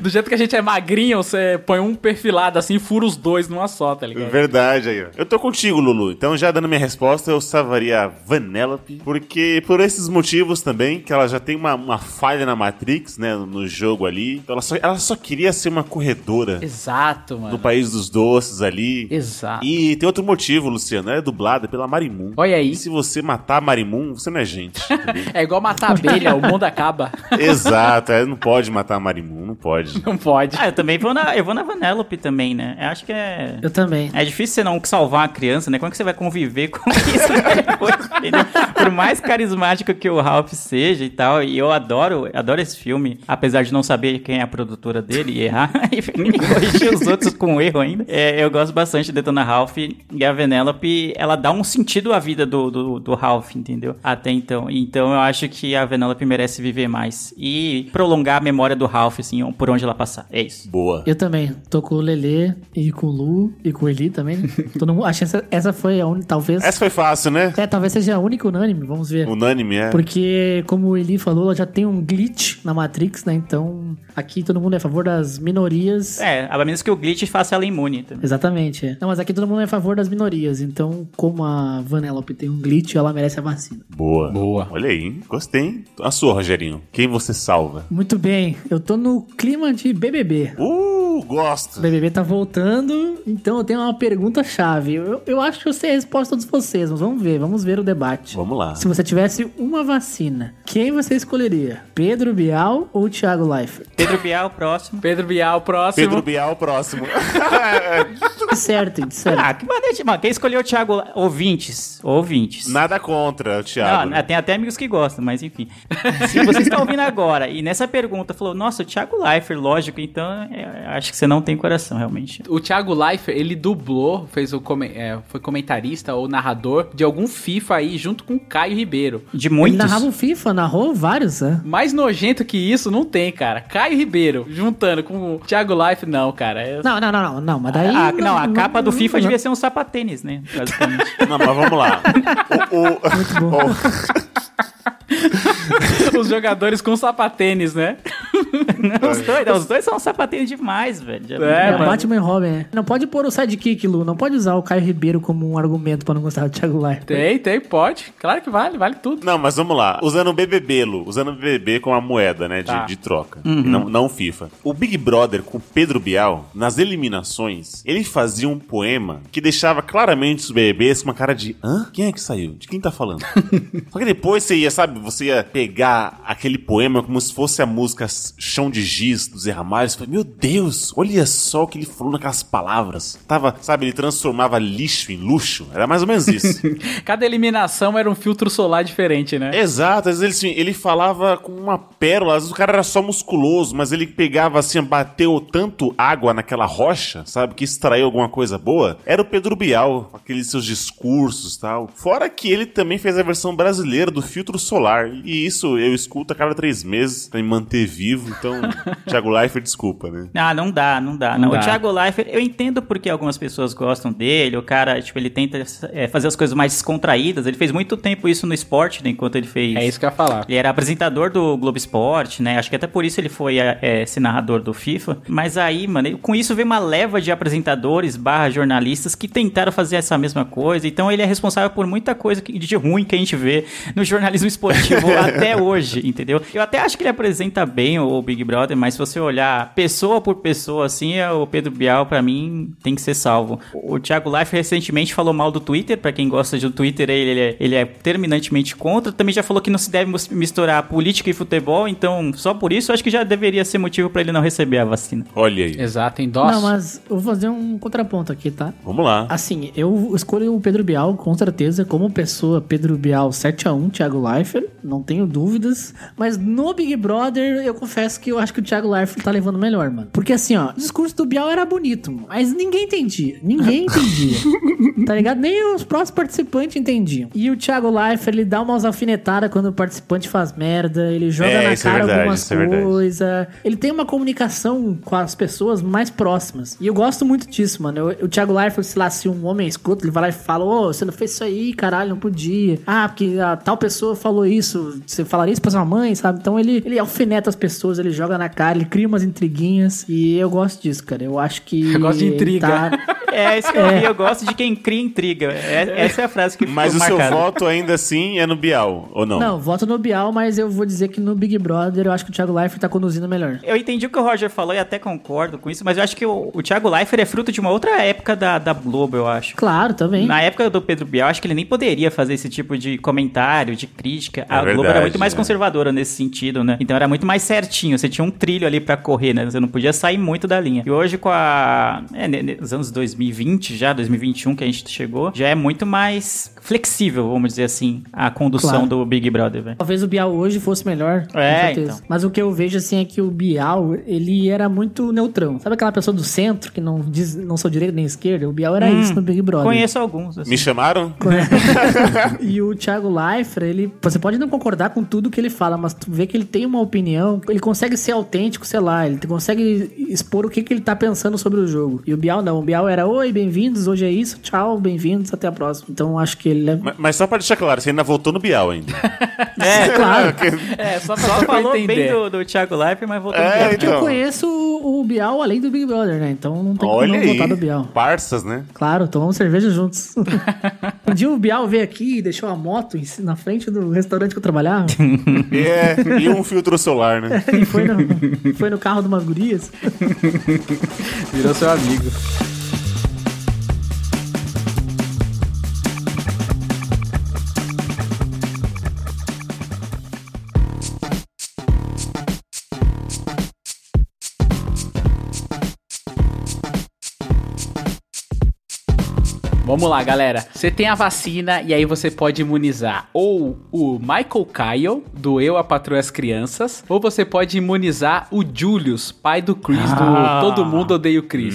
Do jeito que a gente é magrinho, você põe um perfilado assim e fura os dois numa só, tá ligado? Verdade aí, ó. Eu tô contigo, Lulu. Então, já dando minha resposta, eu salvaria a Vanellope. Porque, por esses motivos também, que ela já tem uma, uma falha na Matrix, né? No jogo ali. Então, ela só, ela só queria ser uma corredora Exato, mano. do País dos Doces ali. Exato. E tem outro motivo, Luciano. Ela é dublada pela Marimun. Olha aí. Se você matar a Marimun, você não é gente. É igual matar abelha, o mundo acaba. Exato. É, não pode matar a Marimun, não pode. Não pode. Ah, eu também vou na, eu vou na Vanellope também, né? Eu acho que é... Eu também. É difícil você não salvar uma criança, né? Como é que você vai conviver com isso depois, entendeu? Por mais carismático que o Ralph seja e tal, e eu adoro, adoro esse filme, apesar de não saber quem é a produtora dele e errar, e corrigir os outros com erro ainda. É, eu gosto bastante de Detona Ralph e a Vanellope, ela dá um sentido à vida do, do, do Ralph, entendeu? Até então. Então eu acho que a Vanellope merece viver mais e prolongar a memória do Ralph, assim, por onde ela passar. É isso. Boa. Eu também. Tô com o Lelê e com o Lu e com o Eli também. Todo mundo, acho que essa, essa foi a única, talvez. Essa foi fácil, né? É, talvez seja a única unânime, vamos ver. Unânime, é. Porque, como o Eli falou, ela já tem um glitch na Matrix, né? Então, aqui todo mundo é a favor das minorias. É, a menos que o glitch faça ela imune também. Exatamente. é. Não, mas aqui todo mundo é a favor das minorias. Então, como a Vanellope tem um glitch, ela merece a vacina. Boa. Boa. Olha aí, hein? Gostei. hein? A sua, Rogerinho. Quem você salva? Muito bem. Eu tô no clima de BBB. Uh, O gosto. BBB tá voltando, então eu tenho uma pergunta chave. Eu, eu acho que eu sei a resposta de vocês, mas vamos ver, vamos ver o debate. Vamos lá. Se você tivesse uma vacina, quem você escolheria? Pedro Bial ou Thiago Leifert? Pedro Bial, próximo. Pedro Bial, próximo. Pedro Bial, próximo. certo, certo. Ah, que maneiro. Mano, quem escolheu o Thiago? Ouvintes. Ouvintes. Nada contra o Thiago. Não, tem até amigos que gostam, mas enfim. Se você está ouvindo agora e nessa pergunta falou, nossa, o Thiago Leifert, lógico, então é, acho que você não tem coração, realmente. O Thiago Leifert, ele dublou, fez o come- é, foi comentarista ou narrador de algum FIFA aí junto com o Caio Ribeiro. De Ele muitos. narrava o FIFA, narrou vários, né? Mais nojento que isso não tem, cara. Caio Ribeiro juntando com o Thiago Leifert, não, cara. É- Não, não, não, não, não, mas daí... Ah, não, a capa do não- FIFA não- devia ser um sapatênis, né? Basicamente. Não, mas vamos lá. O, o- Muito bom. o- Os jogadores com sapatênis, né? os, dois, não, os dois são sapatinhos demais, velho. É, É. Batman e Robin, é. Não pode pôr o sidekick, Lu. Não pode usar o Caio Ribeiro como um argumento pra não gostar do Thiago Leifert. Tem, tem, pode. Claro que vale, vale tudo. Não, mas vamos lá. Usando o BBB, Lu. Usando o BBB como a moeda, né? De, Tá. de troca. E Não, não o FIFA. O Big Brother com o Pedro Bial, nas eliminações, ele fazia um poema que deixava claramente os BBBs com uma cara de hã? Quem é que saiu? De quem tá falando? Só que depois você ia, sabe? Você ia pegar aquele poema como se fosse a música Chão de Giz do Zé Ramalho. Você fala, meu Deus, olha só o que ele falou naquelas palavras. Tava, sabe? Ele transformava lixo em luxo. Era mais ou menos isso. Cada eliminação era um filtro solar diferente, né? Exato, às vezes ele, assim, ele falava com uma pérola, às vezes o cara era só musculoso, mas ele pegava assim, bateu tanto água naquela rocha, sabe, que extraiu alguma coisa boa. Era o Pedro Bial, aqueles seus discursos e tal. Fora que ele também fez a versão brasileira do filtro solar, e isso eu escuto a cada três meses pra me manter vivo, então, Thiago Leifert, desculpa, né? Ah, não dá, não dá. Não Não, dá. O Thiago Leifert, eu entendo porque algumas pessoas gostam dele. O cara, tipo, ele tenta é, fazer as coisas mais descontraídas. Ele fez muito tempo isso no esporte, né, enquanto ele fez. É isso que eu ia falar. Ele era apresentador do Globo Esporte, né? Acho que até por isso ele foi é, é, esse narrador do FIFA. Mas aí, mano, com isso veio uma leva de apresentadores barra jornalistas que tentaram fazer essa mesma coisa. Então ele é responsável por muita coisa de ruim que a gente vê no jornalismo esportivo até hoje, entendeu? Eu até acho que ele apresenta bem o Big Brother, mas se você olhar pessoa por pessoa, assim, é o Pedro Bial, pra mim, tem que ser salvo. O Thiago Life recentemente falou mal do Twitter, pra quem gosta do Twitter, ele é, ele é terminantemente contra. Também já falou que não se deve misturar política e futebol, então só por isso eu acho que já deveria ser motivo pra ele não receber a vacina. Olha aí. Exato, endosso. Não, mas eu vou fazer um contraponto aqui, tá? Vamos lá. Assim, eu escolho o Pedro Bial, com certeza, como pessoa, Pedro Bial 7x1, Thiago Leifert, não tenho dúvidas. Mas no Big Brother, eu confesso que eu acho que o Thiago Leifert tá levando melhor, mano. Porque assim, ó, o discurso do Bial era bonito, mas ninguém entendia. Ninguém entendia. tá ligado? Nem os próprios participantes entendiam. E o Thiago Leifert, ele dá umas alfinetadas quando o participante faz merda, ele joga É, na é cara verdade, algumas é. Ele tem uma comunicação com as pessoas mais próximas. E eu gosto muito disso, mano. Eu- o Thiago Leifert, sei lá, se um homem é escroto, ele vai lá e fala: Ô, você não fez isso aí, caralho, não podia. Ah, porque a tal pessoa falou isso. Você falaria isso pra sua mãe, sabe? Então ele, ele alfineta as pessoas, ele joga na cara, ele cria umas intriguinhas. E eu gosto disso, cara. Eu acho que. Eu gosto de intriga. tá- É, isso que eu vi, eu gosto de quem cria intriga. É- essa é a frase que ficou Mas o seu voto ainda assim é no Bial, ou não? Não, voto no Bial, mas eu vou dizer que no Big Brother eu acho que o Thiago Leifert tá conduzindo melhor. Eu entendi o que o Roger falou e até concordo com isso, mas eu acho que o, o Thiago Leifert é fruto de uma outra época da, da Globo, eu acho. Claro, também. Na época do Pedro Bial, acho que ele nem poderia fazer esse tipo de comentário, de crítica. A Globo verdade, era muito mais é. conservadora nesse sentido, né? Então era muito mais certinho. Você tinha um trilho ali pra correr, né? Você não podia sair muito da linha. E hoje, com a. É, nos anos 2020, já, 2021 que a gente chegou, já é muito mais flexível, vamos dizer assim, a condução Claro. do Big Brother, velho. Talvez o Bial hoje fosse melhor, com É, certeza. então. Mas o que eu vejo, assim, é que o Bial, ele era muito neutrão. Sabe aquela pessoa do centro, que não diz, não sou direita nem esquerda? O Bial era isso no Big Brother. Conheço alguns. assim. Me chamaram? e o Thiago Leifert, ele... Você pode não concordar com tudo que ele fala, mas tu vê que ele tem uma opinião, ele consegue ser autêntico, sei lá, ele consegue expor o que, que ele tá pensando sobre o jogo. E o Bial não. O Bial era, oi, bem-vindos, hoje é isso, tchau, bem-vindos, até a próxima. Então, acho que ele é... Mas, mas só pra deixar claro, você ainda votou no Bial ainda. É, claro. É, só, Só só pra falou entender. bem do, do Thiago Leifert, mas voltou É, no Bial. Porque eu Então. conheço o o Bial além do Big Brother, né? Então não tem Olha como não aí. votar do Bial. Parças, né? Claro, tomamos cerveja juntos. um dia o Bial veio aqui e deixou a moto na frente do restaurante que eu trabalhava. É, e um filtro solar, né? e foi no, foi no carro do Magurias. Virou seu amigo. Vamos lá, galera. Você tem a vacina e aí você pode imunizar ou o Michael Kyle, do Eu, a Patroa e as Crianças, ou você pode imunizar o Julius, pai do Chris, Ah. do Todo Mundo Odeia o Chris.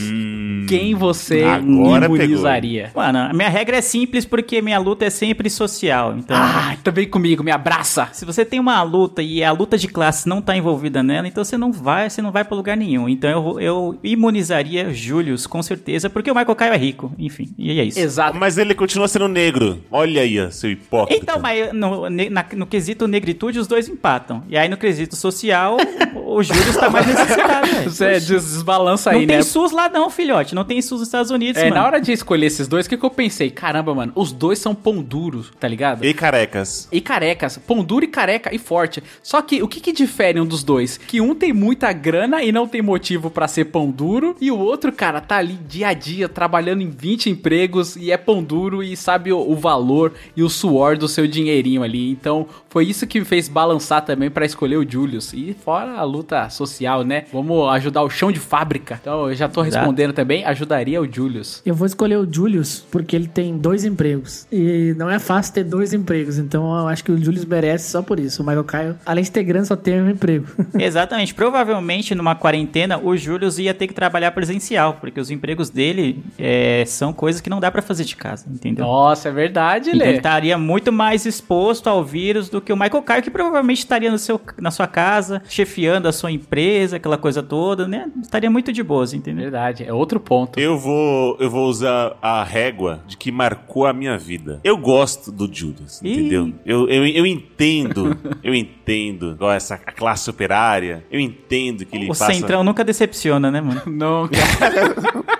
Quem você Agora imunizaria? Mano, a minha regra é simples porque minha luta é sempre social. Então, Ah, também comigo, me abraça. se você tem uma luta e a luta de classe não tá envolvida nela, então você não vai, você não vai pra lugar nenhum. Então eu, vou- eu imunizaria Julius, com certeza, porque o Michael Caio é rico. Enfim, e é isso. Exato. Mas ele continua sendo negro. Olha aí, seu hipócrita. Então, mas no, na- no quesito negritude, os dois empatam. E aí, no quesito social, o, o Júlio tá mais necessitado. Você desbalança Não aí, tem né? SUS lá não, filhote. Não tem SUS nos Estados Unidos, É, mano. na hora de escolher esses dois, o que, que eu pensei? Caramba, mano, os dois são pão duros, tá ligado? E carecas. E carecas, pão duro e careca e forte. Só que o que, que difere um dos dois? Que um tem muita grana e não tem motivo pra ser pão duro, e o outro, cara, tá ali dia a dia trabalhando em 20 empregos e é pão duro e sabe o, o valor e o suor do seu dinheirinho ali. Então, foi isso que me fez balançar também pra escolher o Julius. E fora a luta social, né? Vamos ajudar o chão de fábrica. Então, eu já tô Exato. respondendo também, ajudaria o Julius. Eu vou escolher o Julius porque ele tem dois empregos. E não é fácil ter dois empregos. Então eu acho que o Julius merece só por isso. O Michael Caio, além de ter grana, só tem um emprego. Exatamente. Provavelmente, numa quarentena, o Júlio ia ter que trabalhar presencial, porque os empregos dele é, são coisas que não dá pra fazer de casa, entendeu? Nossa, é verdade, Então ele Lê. estaria muito mais exposto ao vírus do que o Michael Caio, que provavelmente estaria no seu, na sua casa, chefiando a sua empresa, aquela coisa toda, né? Estaria muito de boas, entendeu? Verdade, é outro ponto. Eu vou, eu vou usar a régua de que marcou a minha vida. Eu gosto do Judas, Ih. entendeu? Eu, eu, eu entendo, eu entendo igual essa a classe operária. Eu entendo que ele O passa... Centrão nunca decepciona, né, mano? Cara.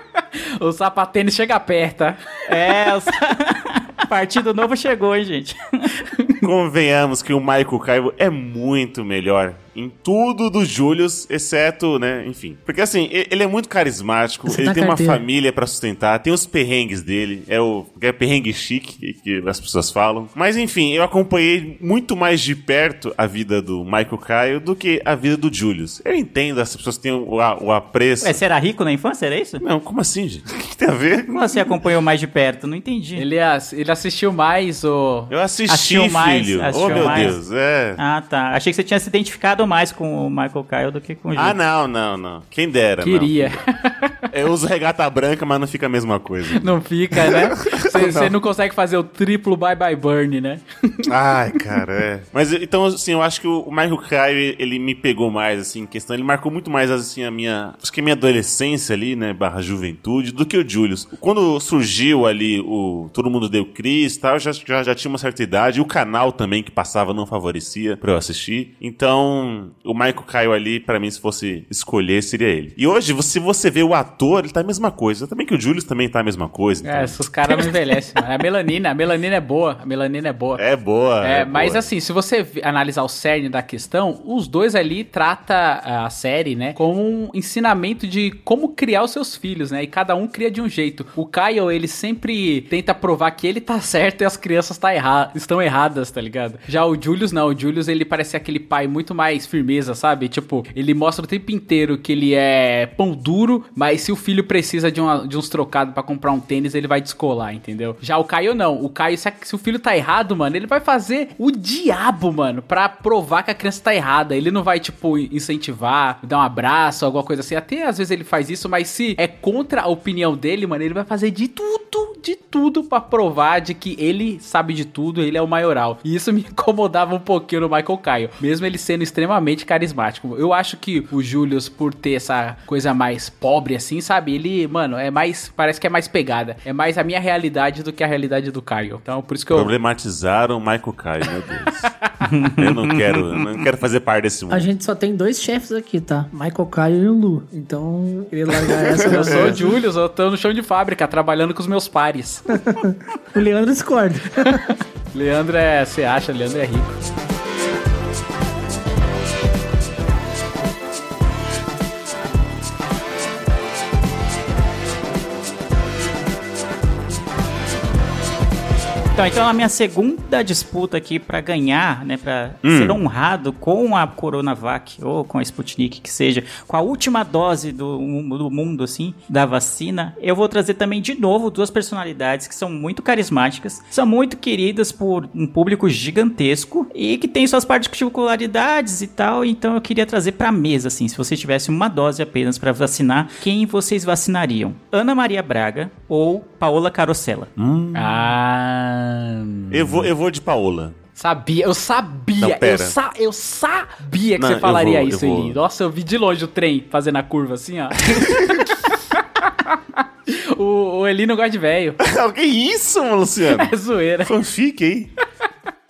o sapatênis chega perto, tá? É, o Partido Novo chegou, hein, gente? Convenhamos que o Michael Caio é muito melhor em tudo do Julius, exceto, né, enfim. Porque assim, ele é muito carismático, Você ele tá tem uma carteira. família pra sustentar, tem os perrengues dele, é o é perrengue chique que, que as pessoas falam. Mas enfim, eu acompanhei muito mais de perto a vida do Michael Caio do que a vida do Julius. Eu entendo, as pessoas têm o, a- o apreço. Ué, você era rico na infância, era isso? Não, como assim, gente? O que, que tem a ver? Como você acompanhou mais de perto? Não entendi. Ele, ele assistiu mais o. Eu assisti, Assistiu mais, filho. assistiu oh, meu mais. Deus, é. Ah, tá. Achei que você tinha se identificado mais com o Michael Kyle do que com o Júlio. Ah, não, não, não. Quem dera, não. Queria. Eu uso regata branca, mas não fica a mesma coisa. Não fica, né? Você não. consegue fazer o triplo bye bye burn, né? Ai, cara, é. Mas então, assim, eu acho que o Michael Caio, ele me pegou mais, assim, em questão. Ele marcou muito mais, assim, a minha. Acho que a minha adolescência ali, né? Barra juventude, do que o Julius. Quando surgiu ali o Todo Mundo Deu Cris e tal, eu já, já, já tinha uma certa idade. E o canal também que passava não favorecia pra eu assistir. Então, o Michael Caio ali, pra mim, se fosse escolher, seria ele. E hoje, se você vê o ator, ele tá a mesma coisa. Também que o Julius também tá a mesma coisa. então- É, esses caras não envelhecem, mano. A melanina, a melanina é boa. A melanina é boa. É boa. É, mas boa. assim, se você analisar o cerne da questão, os dois ali trata a série, né, como um ensinamento de como criar os seus filhos, né? E cada um cria de um jeito. O Kyle, ele sempre tenta provar que ele tá certo e as crianças tá erra estão erradas, tá ligado? Já o Julius não, o Julius ele parece aquele pai muito mais firmeza, sabe? Tipo, ele mostra o tempo inteiro que ele é pão duro, mas se o filho precisa de, uma- de uns trocados pra comprar um tênis, ele vai descolar, entendeu? Já o Caio não. O Caio, se, se o filho tá errado, mano, ele vai fazer o diabo, mano, pra provar que a criança tá errada. Ele não vai, tipo, incentivar, dar um abraço, alguma coisa assim. Até às vezes ele faz isso, mas se é contra a opinião dele, mano, ele vai fazer de tudo, de tudo pra provar de que ele sabe de tudo, ele é o maioral. E isso me incomodava um pouquinho no Michael Caio, mesmo ele sendo extremamente carismático. Eu acho que o Julius, por ter essa coisa mais pobre assim, sabe? Ele, mano, é mais. Parece que é mais pegada. É mais a minha realidade do que a realidade do Caio. Então, por isso que eu. Problematizaram o Michael Caio, meu Deus. eu não quero, eu não quero fazer parte desse mundo. A gente só tem dois chefes aqui, tá? Michael Caio e o Lu. Então, queria largar essa. Eu sou o Julius, eu tô no chão de fábrica, trabalhando com os meus pares. O Leandro discorda. Leandro é. Você acha, Leandro é rico. Então, então a minha segunda disputa aqui pra ganhar, né, Pra ser honrado com a Coronavac ou com a Sputnik, que seja, com a última dose do, do mundo, assim, da vacina, eu vou trazer também de novo duas personalidades que são muito carismáticas, são muito queridas por um público gigantesco e que tem suas particularidades e tal, então eu queria trazer pra mesa, assim, se vocês tivessem uma dose apenas pra vacinar, quem vocês vacinariam? Ana Maria Braga ou Paola Carosella? Ah. Eu vou, eu vou de Paola. Sabia, eu sabia, Não, eu, sa eu sabia que Não, você falaria vou, isso. Eli. Nossa, eu vi de longe o trem fazendo a curva assim, ó. o, o Eli não gosta de velho. que isso, Luciano? É zoeira. Fanfic aí.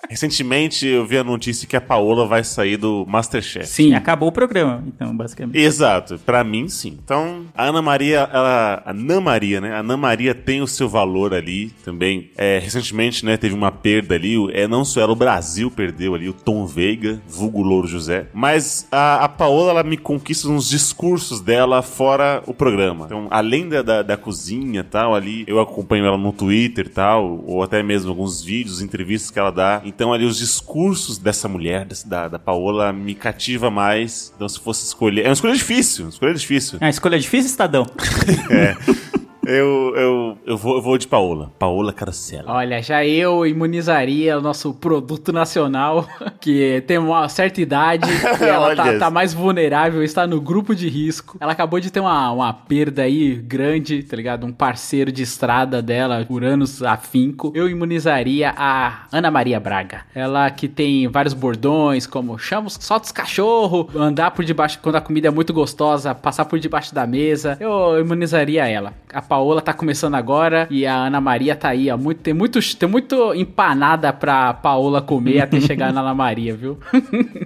Recentemente eu vi a notícia que a Paola vai sair do Masterchef. Sim. Acabou o programa, então, basicamente. Exato, pra mim sim. Então, a Ana Maria, ela, a Ana Maria, né? A Ana Maria tem o seu valor ali também. É, recentemente, né, teve uma perda ali. o- É, não só ela, o Brasil perdeu ali o Tom Veiga, vulgo Louro José. Mas a, a Paola, ela me conquista nos discursos dela fora o programa. Então, além da, da, da cozinha e tal, ali, eu acompanho ela no Twitter e tal, ou até mesmo alguns vídeos, entrevistas que ela dá. Então, ali, os discursos dessa mulher, da, da Paola, me cativa mais. Então, se fosse escolher. É uma escolha difícil, uma escolha difícil. A escolha é difícil, Estadão. Eu, eu, eu, vou, eu vou de Paola. Paola Carosella. Olha, já eu imunizaria o nosso produto nacional, que tem uma certa idade, e ela tá, tá mais vulnerável, está no grupo de risco. Ela acabou de ter uma, uma perda aí grande, tá ligado? Um parceiro de estrada dela por anos afinco. Eu imunizaria a Ana Maria Braga. Ela que tem vários bordões, como chama, solta os cachorros, andar por debaixo quando a comida é muito gostosa, passar por debaixo da mesa. Eu imunizaria ela. A Paola tá começando agora e a Ana Maria tá aí, ó. Muito, tem, muito, tem muito empanada pra Paola comer até chegar na Ana Maria, viu?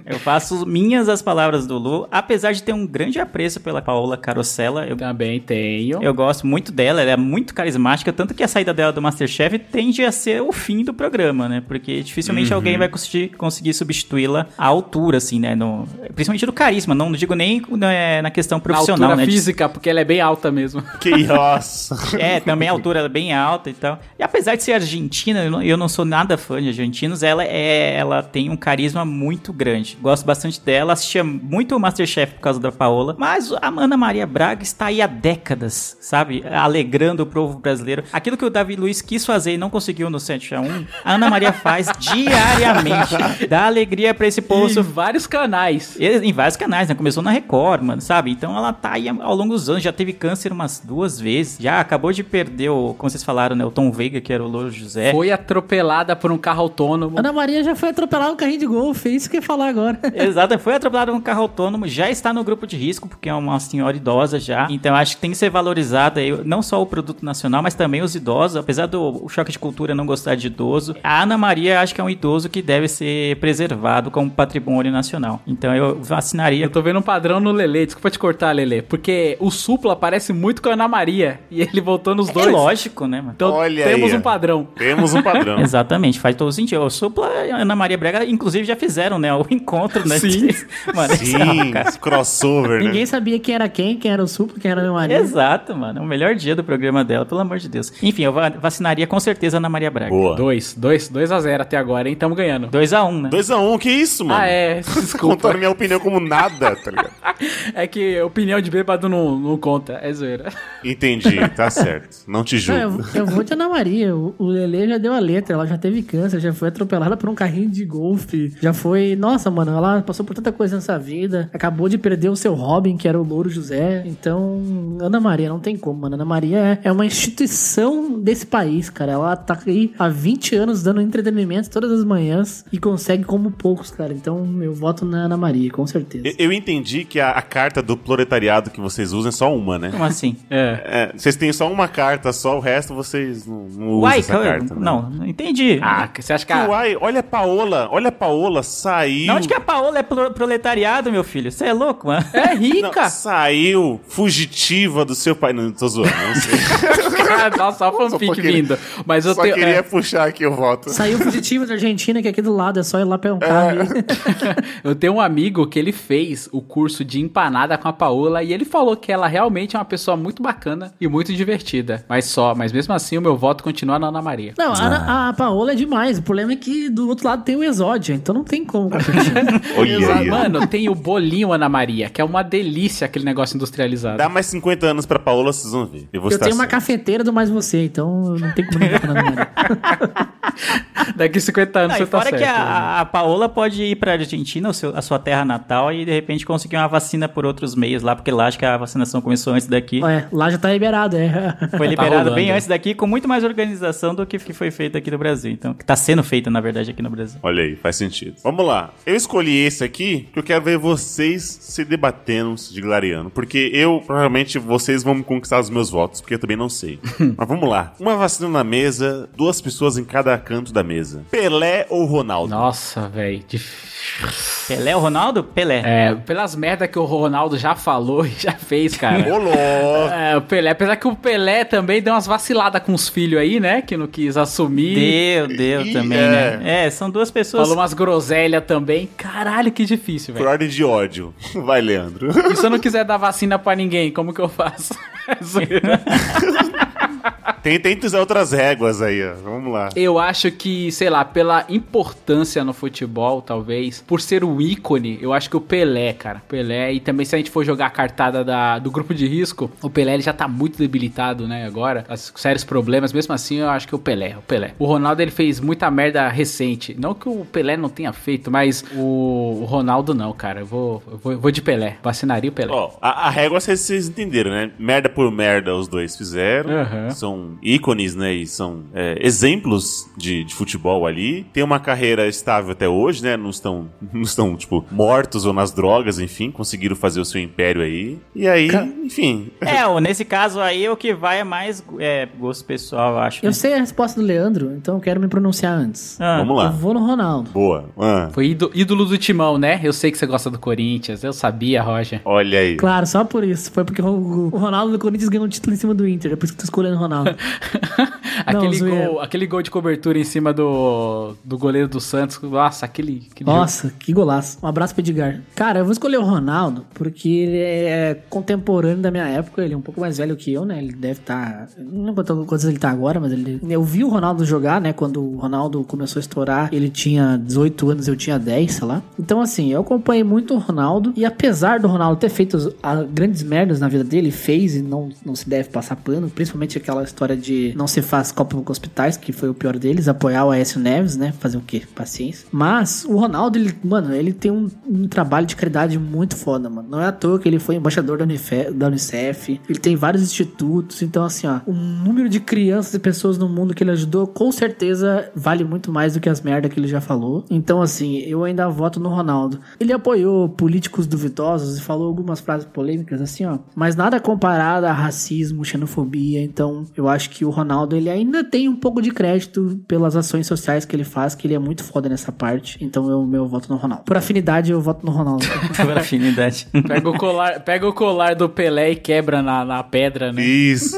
Eu faço minhas as palavras do Lu, apesar de ter um grande apreço pela Paola Carosella. Eu, Também tenho. eu gosto muito dela, ela é muito carismática, tanto que a saída dela do Masterchef tende a ser o fim do programa, né? Porque dificilmente alguém vai conseguir, conseguir substituí-la à altura, assim, né? No, principalmente no carisma, não, não digo nem né, na questão Na profissional, altura né? Física, porque ela é bem alta mesmo. Que nossa. É, também a altura é bem alta e tal. E apesar de ser argentina, eu não, eu não sou nada fã de argentinos, ela é, ela tem um carisma muito grande. Gosto bastante dela, assistia muito o Masterchef por causa da Paola, mas a Ana Maria Braga está aí há décadas, sabe? Alegrando o povo brasileiro. Aquilo que o Davi Luiz quis fazer e não conseguiu no 7 a 1, a Ana Maria faz diariamente. Dá alegria pra esse povo. Em vários canais. Em vários canais, né? Começou na Record, mano, sabe? Então ela tá aí ao longo dos anos, já teve câncer umas duas vezes. Já acabou de perder o, como vocês falaram, né? O Tom Veiga, que era o Louro José. Foi atropelada por um carro autônomo. Ana Maria já foi atropelar um carrinho de golfe, é isso que eu ia falar agora. Exato, foi atropelado num carro autônomo, já está no grupo de risco, porque é uma senhora idosa já. Então acho que tem que ser valorizada aí, não só o produto nacional, mas também os idosos. Apesar do o choque de cultura não gostar de idoso, a Ana Maria acho que é um idoso que deve ser preservado como patrimônio nacional. Então eu vacinaria. Eu tô vendo um padrão no Lele, desculpa te cortar, Lele, porque o Supla parece muito com a Ana Maria e ele voltou nos É dois. lógico, né, mano? Então Olha temos aí, um padrão. Temos um padrão. Exatamente, faz todo sentido. O Supla e a Ana Maria Brega, inclusive, já fizeram, né? O encontro, né? Sim. Mano, isso é Sim, crossover, Ninguém né? sabia quem era quem, quem era o Supla, quem era a Ana Maria. Exato, mano. É o melhor dia do programa dela, pelo amor de Deus. Enfim, eu va- vacinaria com certeza a Ana Maria Braga. Boa. Dois, dois, dois a zero até agora, hein? Tamo ganhando. 2x1, um, né? 2x1, que isso, mano? Ah, é, desculpa. Contaram minha opinião como nada, tá ligado? É que opinião de bêbado não, não conta, é zoeira. Entendi, tá certo. Não te Não, julgo. eu, eu vou de Ana Maria. O, o Lele já deu a letra, ela já teve câncer, já foi atropelada por um carrinho de golfe. Já foi. Nossa, mano, ela passou por tanta coisa nessa vida. Acabou de perder o seu Robin, que era o Louro José. Então, Ana Maria, não tem como, mano. Ana Maria é, é uma instituição desse país, cara. Ela tá aí há 20 anos dando entretenimento todas as manhãs e consegue como poucos, cara. Então, eu voto na Ana Maria, com certeza. Eu- Eu entendi que a, a carta do proletariado que vocês usam é só uma, né? Como assim? É. É, vocês têm só uma carta, só o resto vocês não, não usam Uai, essa cara, carta. né? não, não entendi. Ah, que você acha que a... Uai, olha a Paola, olha a Paola, saiu. Na onde que a Paola é pro- proletariado, meu filho? Você é louco, mano? É Não, rica! saiu fugitiva do seu pai. Não, tô zoando. Não sei. Ah, Nossa, só fanfic Só queria- vindo. Mas eu Só tenho... queria é, puxar aqui o voto. Saiu fugitivo da Argentina, que é aqui do lado, é só ir lá um carro. eu tenho um amigo que ele fez o curso de empanada com a Paola e ele falou que ela realmente é uma pessoa muito bacana e muito divertida. Mas só, mas mesmo assim o meu voto continua na Ana Maria. Não, a, Ana- a Paola é demais. O problema é que do outro lado tem o Exódia, então não tem como competir. Olha. Mano, tem o bolinho Ana Maria, que é uma delícia aquele negócio industrializado. Dá mais 50 anos pra Paola, vocês vão ver. Eu vou Eu tenho uma certo. cafeteira do Mais Você, então não tem como não Ana Maria. Daqui 50 anos Não, você tá fora certo. que a, a Paola pode ir pra Argentina, o seu- a sua terra natal, e de repente conseguir uma vacina por outros meios lá, porque lá acho que a vacinação começou antes daqui. É, lá já tá liberado, é. Foi Tá liberado rolando. bem antes daqui, com muito mais organização do que que foi feito aqui no Brasil. Então, que tá sendo feito, na verdade, aqui no Brasil. Olha aí, faz sentido. Vamos lá. Eu escolhi esse aqui porque eu quero ver vocês se debatendo, se diglariando. Porque eu, provavelmente, vocês vão me conquistar os meus votos, porque eu também não sei. Mas vamos lá. Uma vacina na mesa, duas pessoas em cada canto da mesa. Pelé ou Ronaldo? Nossa, velho. Pelé ou Ronaldo? Pelé. É, pelas merdas que o Ronaldo já falou e já fez, cara. Ô, louco! É, o Pelé, apesar que o Pelé também deu umas vaciladas com os filhos aí, né? Que não quis assumir. Deu, deu também, é. né? É, são duas pessoas. Falou umas groselhas também. Caralho, que difícil, Por velho. ordem de ódio. Vai, Leandro. E se eu não quiser dar vacina pra ninguém, como que eu faço? Tenta usar outras réguas aí, ó. Vamos lá. Eu acho que, sei lá, pela importância no futebol, talvez, por ser o ícone, eu acho que o Pelé, cara. Pelé, e também se a gente for jogar a cartada da, do grupo de risco, o Pelé ele já tá muito debilitado, né, agora. As sérios problemas, mesmo assim, eu acho que o Pelé, o Pelé. O Ronaldo, ele fez muita merda recente. Não que o Pelé não tenha feito, mas o, o Ronaldo não, cara. Eu vou, eu vou, eu vou de Pelé. Vacinaria o Pelé. Ó, a, a régua vocês, vocês entenderam, né? Merda por merda os dois fizeram. Aham. São ícones, né? E são é, exemplos de, de futebol ali. Tem uma carreira estável até hoje, né? Não estão, não estão, tipo, mortos ou nas drogas, enfim. Conseguiram fazer o seu império aí. E aí, enfim. É, nesse caso aí, o que vai é mais é, gosto pessoal, eu acho. Eu né? sei a resposta do Leandro, então eu quero me pronunciar antes. Ah, Vamos Eu lá. vou no Ronaldo. Boa. Ah, Foi ído- ídolo do timão, né? Eu sei que você gosta do Corinthians. Eu sabia, Roger. olha aí. Claro, só por isso. Foi porque o, Ronaldo do Corinthians ganhou um título em cima do Inter. É por isso que eu tô escolhendo o Ronaldo. Aquele, zoeira. gol, aquele gol de cobertura em cima do, do goleiro do Santos. Nossa, aquele. aquele Nossa, que golaço. Um abraço pro Edgar. Cara, eu vou escolher o Ronaldo porque ele é contemporâneo da minha época. Ele é um pouco mais velho que eu, né? Ele deve estar. Não lembro quantas ele tá agora, mas ele. Eu vi o Ronaldo jogar, né? Quando o Ronaldo começou a estourar, ele tinha 18 anos, eu tinha 10, sei lá. Então, assim, eu acompanhei muito o Ronaldo. E apesar do Ronaldo ter feito grandes merdas na vida dele, fez e não, não se deve passar pano. Principalmente aquela história de não se faz copa com hospitais, que foi o pior deles. Apoiar o Aécio Neves, né? Fazer o quê? Paciência. Mas o Ronaldo, ele, mano, ele tem um, um trabalho de caridade muito foda, mano. Não é à toa que ele foi embaixador da, da Unicef. Ele tem vários institutos. Então, assim, ó, o número de crianças e pessoas no mundo que ele ajudou, com certeza, vale muito mais do que as merdas que ele já falou. Então, assim, eu ainda voto no Ronaldo. Ele apoiou políticos duvidosos e falou algumas frases polêmicas, assim, ó. Mas nada comparado a racismo, xenofobia. Então, eu acho que o Ronaldo, ele ainda tem um pouco de crédito pelas ações sociais que ele faz, que ele é muito foda nessa parte. Então, eu meu voto no Ronaldo. Por afinidade, eu voto no Ronaldo. Por afinidade. Pega o colar, pega o colar do Pelé e quebra na, na pedra, né? Isso.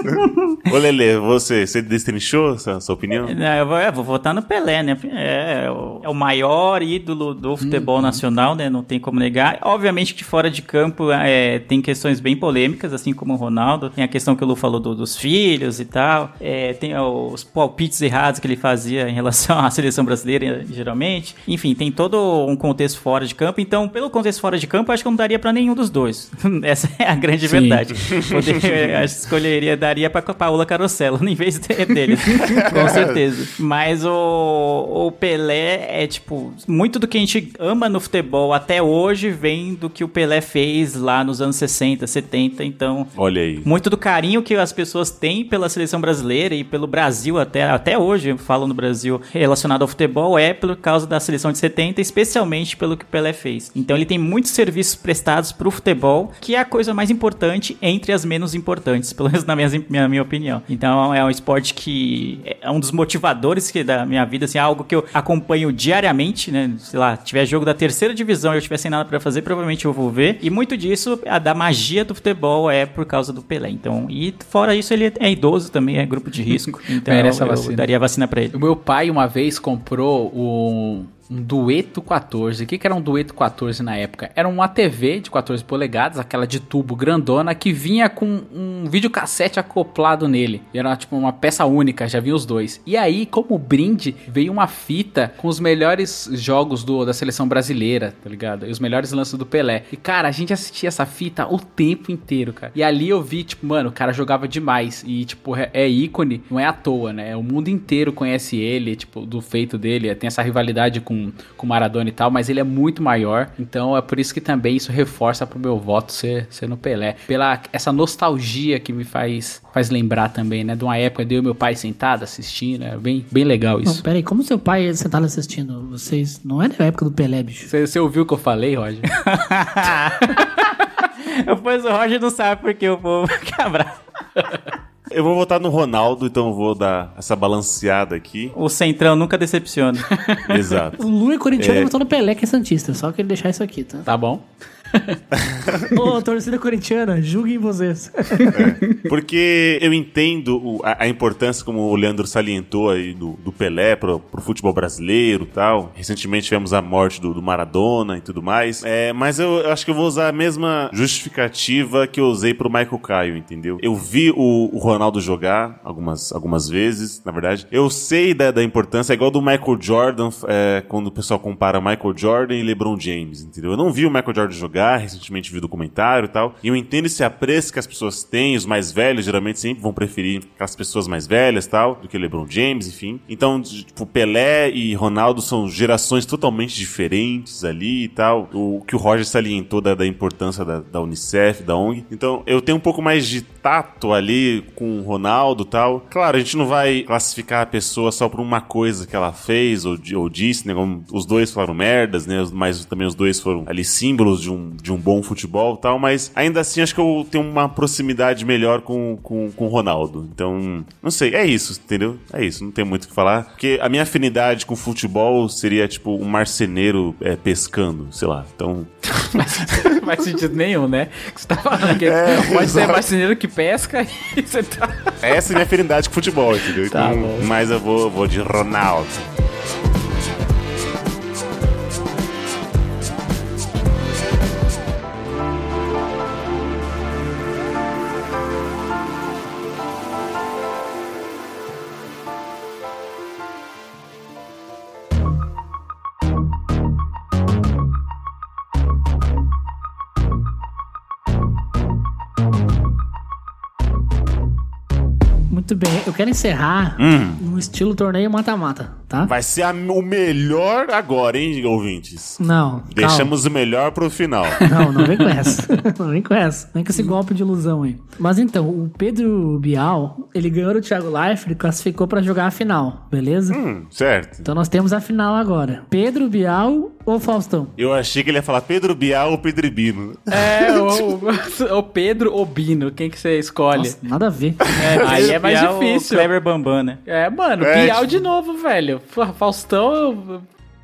Ô, Lele, você, você destrinchou essa sua opinião? Não, eu vou, eu vou votar no Pelé, né? É, é o, é o maior ídolo do futebol nacional, né? Não tem como negar. Obviamente que fora de campo é, tem questões bem polêmicas, assim como o Ronaldo. Tem a questão que o Lu falou do- dos filhos e tal. É, tem os palpites errados que ele fazia em relação à seleção brasileira, geralmente. Enfim, tem todo um contexto fora de campo. Então, pelo contexto fora de campo, acho que eu não daria pra nenhum dos dois. Essa é a grande Sim. verdade. Poder, acho que escolheria, daria pra Paola Carosella em vez de- dele. Com certeza. Mas o, o Pelé é, tipo, muito do que a gente ama no futebol até hoje vem do que o Pelé fez lá nos anos 60, 70. Então, Olha aí. muito do carinho que as pessoas têm pela seleção brasileira e pelo Brasil até, até hoje, falam no Brasil, relacionado ao futebol, é por causa da seleção de 70, especialmente pelo que o Pelé fez. Então ele tem muitos serviços prestados pro futebol, que é a coisa mais importante entre as menos importantes, pelo menos na minha, minha, minha opinião. Então é um esporte que é um dos motivadores que da minha vida, assim, é algo que eu acompanho diariamente, né? Sei lá, tiver jogo da terceira divisão e eu tiver sem nada pra fazer, provavelmente eu vou ver. E muito disso, a da magia do futebol é por causa do Pelé. Então, e fora isso, ele é idoso também, é grupo de risco. Então, Merece a eu vacina. daria a vacina pra ele. O meu pai uma vez comprou um, um Dueto 14. O que, que era um Dueto 14 na época? Era uma TV de 14 polegadas, aquela de tubo grandona, que vinha com um videocassete acoplado nele. Era tipo uma peça única, já vinha os dois. E aí, como brinde, veio uma fita com os melhores jogos do, da seleção brasileira, tá ligado? E os melhores lances do Pelé. E cara, a gente assistia essa fita o tempo inteiro, cara. E ali eu vi, tipo, mano, o cara jogava demais. E, tipo, é, é ícone, não é à toa, né? O mundo inteiro conhece ele, tipo, do feito dele. Tem essa rivalidade com, com o Maradona e tal, mas ele é muito maior. Então é por isso que também isso reforça pro meu voto ser, ser no Pelé. Pela essa nostalgia que me faz, faz lembrar também, né? De uma época de eu e meu pai sentado assistindo. É bem, bem legal Não, isso. pera aí, como seu pai sentado assistindo? Vocês. Não é da época do Pelé, bicho. Você ouviu o que eu falei, Roger? Depois o Roger não sabe porque o povo fica bravo. Eu vou votar no Ronaldo, então eu vou dar essa balanceada aqui. O Centrão nunca decepciona. Exato. O Lu é corintiano É. votou no Pelé, que é Santista. Só que ele deixar isso aqui, tá? Tá bom. Ô, torcida corintiana, julguem vocês. Porque eu entendo o- a, a importância, como o Leandro salientou aí, do, do Pelé pro, pro futebol brasileiro tal. Recentemente tivemos a morte do, do Maradona e tudo mais. É, mas eu, eu acho que eu vou usar a mesma justificativa que eu usei pro Michael Caio, entendeu? Eu vi o, o Ronaldo jogar algumas, algumas vezes, na verdade. Eu sei da, da importância, é igual do Michael Jordan, é, quando o pessoal compara Michael Jordan e LeBron James, entendeu? Eu não vi o Michael Jordan jogar, recentemente vi documentário e tal. E eu entendo esse apreço que as pessoas têm, os mais velhos geralmente sempre vão preferir aquelas pessoas mais velhas tal, do que LeBron James, enfim. Então, tipo, Pelé e Ronaldo são gerações totalmente diferentes ali e tal. O que o Roger salientou da, da importância da, da Unicef, da ONG. Então, eu tenho um pouco mais de tato ali com o Ronaldo tal. Claro, a gente não vai classificar a pessoa só por uma coisa que ela fez ou, ou disse, né? Os dois falaram merdas, né? Mas também os dois foram ali símbolos de um, de um bom futebol e tal. Mas ainda assim, acho que eu tenho uma proximidade melhor com, com, com o Ronaldo. Então, não sei, é isso, entendeu? É isso, não tem muito o que falar. Porque a minha afinidade com futebol seria tipo um marceneiro é, pescando, sei lá. Então, Não faz sentido nenhum, né? Que você tá falando que É, pode ser exato. marceneiro que pesca e você tá. essa é a minha afinidade com futebol, entendeu? Tá Então, mas eu vou, vou de Ronaldo. Bem, eu quero encerrar Hum. no estilo torneio mata-mata, tá? Vai ser a- o melhor agora, hein, ouvintes? Não, calma. Deixamos o melhor pro final. Não, não vem com essa. não vem com essa. Vem com esse golpe de ilusão aí. Mas então, o Pedro Bial, ele ganhou o Thiago Leifert e classificou pra jogar a final, beleza? hum, certo. Então nós temos a final agora. Pedro Bial ou Faustão? Eu achei que ele ia falar Pedro Bial ou Pedro Bino. É, o, o Pedro Obino, quem que você escolhe? Nossa, nada a ver. Aí é mais Bial ou difícil. Kleber Bambam, né? É, mano, É, Bial tipo- de novo, velho. Fa- Faustão,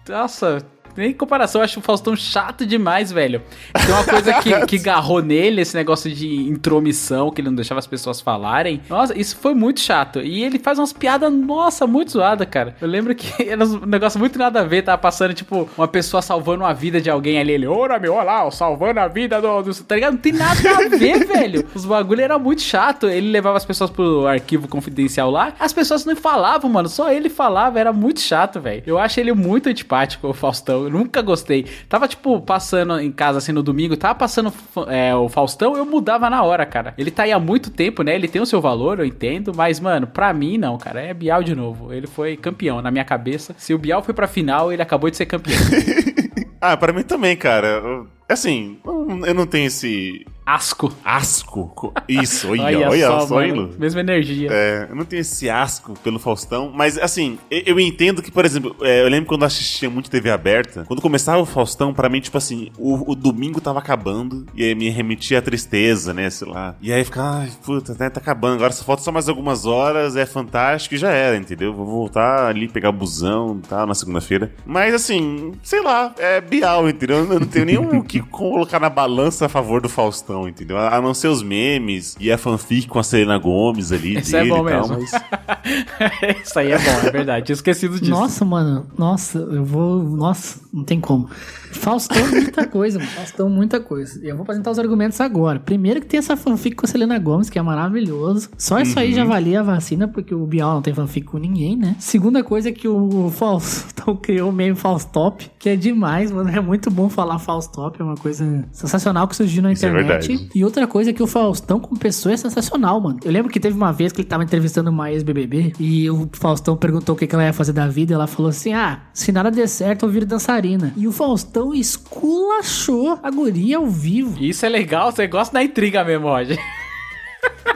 nossa, nem comparação, eu acho o Faustão chato demais, velho. Tem uma coisa que, que garrou nele, esse negócio de intromissão, que ele não deixava as pessoas falarem. Nossa, isso foi muito chato. E ele faz umas piadas, nossa, muito zoada, cara. Eu lembro que era um negócio muito nada a ver, tava passando, tipo, uma pessoa salvando a vida de alguém ali. Ele, ora, meu, olha lá, salvando a vida do, do. Tá ligado? Não tem nada a ver, velho. Os bagulho era muito chato. Ele levava as pessoas pro arquivo confidencial lá. As pessoas não falavam, mano. Só ele falava. Era muito chato, velho. Eu acho ele muito antipático, o Faustão. Eu nunca gostei. Tava, tipo, passando em casa assim no domingo. Tava passando é, o Faustão. Eu mudava na hora, cara. Ele tá aí há muito tempo, né? Ele tem o seu valor, eu entendo. Mas, mano, pra mim, não, cara. É Bial de novo. Ele foi campeão na minha cabeça. Se o Bial foi pra final, ele acabou de ser campeão. Ah, pra mim também, cara. Assim, eu não tenho esse Asco. asco. co- Isso, olha, olha, só, hein, Lu? Mesma energia. É, eu não tenho esse asco pelo Faustão, mas assim, eu, entendo que, por exemplo, é, eu lembro quando eu assistia muito TV aberta, quando começava o Faustão, pra mim, tipo assim, o, o domingo tava acabando e aí me remetia à tristeza, né, sei lá. E aí ficava, ai, puta, né, tá acabando, agora só falta só mais algumas horas, é fantástico e já era, entendeu? Vou voltar ali, pegar o busão e tal, na segunda-feira. Mas assim, sei lá, é Bial, entendeu? Eu não tenho nenhum que colocar na balança a favor do Faustão, entendeu? A não ser os memes e a fanfic com a Selena Gomes ali. Isso é bom e tal, mesmo. mas- Isso aí é bom, é verdade. Tinha esquecido disso. Nossa, mano. Nossa, eu vou. Nossa, não tem como. Faustão, muita coisa, mano. Faustão, muita coisa. E eu vou apresentar os argumentos agora. Primeiro que tem essa fanfic com a Selena Gomes, que é maravilhoso. Só isso aí já valia a vacina, porque o Bial não tem fanfic com ninguém, né? Segunda coisa é que o Faustão criou o meme Faustop, que é demais, mano. É muito bom falar Faustop, é uma coisa sensacional que surgiu na é internet. verdade. E outra coisa é que o Faustão, como pessoa, é sensacional, mano. Eu lembro que teve uma vez que ele tava entrevistando uma ex-BBB e o Faustão perguntou o que que ela ia fazer da vida. E ela falou assim: Ah, se nada der certo, eu viro dançarina. E o Faustão esculachou a guria ao vivo. Isso é legal, você gosta da intriga mesmo, Roger.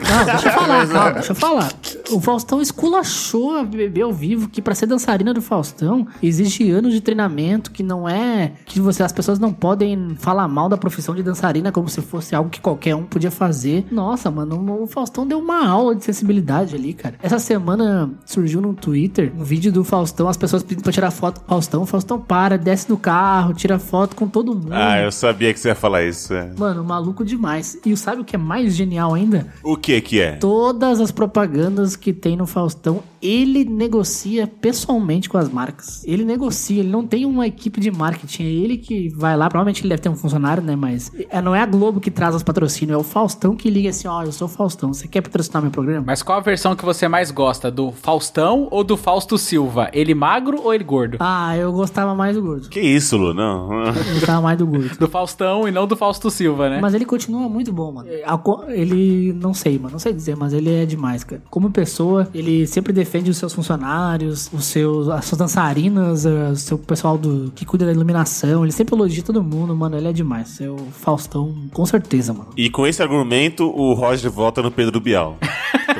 Não, deixa eu falar, calma, deixa eu falar. O Faustão esculachou a BBB ao vivo que pra ser dançarina do Faustão exige anos de treinamento, que não é que você as pessoas não podem falar mal da profissão de dançarina como se fosse algo que qualquer um podia fazer. Nossa, mano, o Faustão deu uma aula de sensibilidade ali, cara. Essa semana surgiu no Twitter um vídeo do Faustão, as pessoas pedindo pra tirar foto com o Faustão. O Faustão para, desce do carro, tira foto com todo mundo. Ah, eu sabia que você ia falar isso. é. Mano, maluco demais. E sabe o que é mais genial ainda? O que que é? Todas as propagandas que tem no Faustão, ele negocia pessoalmente com as marcas. Ele negocia, ele não tem uma equipe de marketing. É ele que vai lá, provavelmente ele deve ter um funcionário, né? Mas é, não é a Globo que traz os patrocínios, é o Faustão que liga assim: ó, eu sou o Faustão, você quer patrocinar meu programa? Mas qual a versão que você mais gosta? Do Faustão ou do Fausto Silva? Ele magro ou ele gordo? Ah, eu gostava mais do gordo. Que isso, Lu? Não. Eu gostava mais do gordo. Do Faustão e não do Fausto Silva, né? Mas ele continua muito bom, mano. É, Ele, não sei, mano, não sei dizer, mas ele é demais, cara. Como pessoa, ele sempre defende os seus funcionários, os seus, as suas dançarinas, eh, o seu pessoal do, que cuida da iluminação. Ele sempre elogia todo mundo, mano. Ele é demais. É o Faustão, com certeza, mano. E com esse argumento, o Roger volta no Pedro Bial.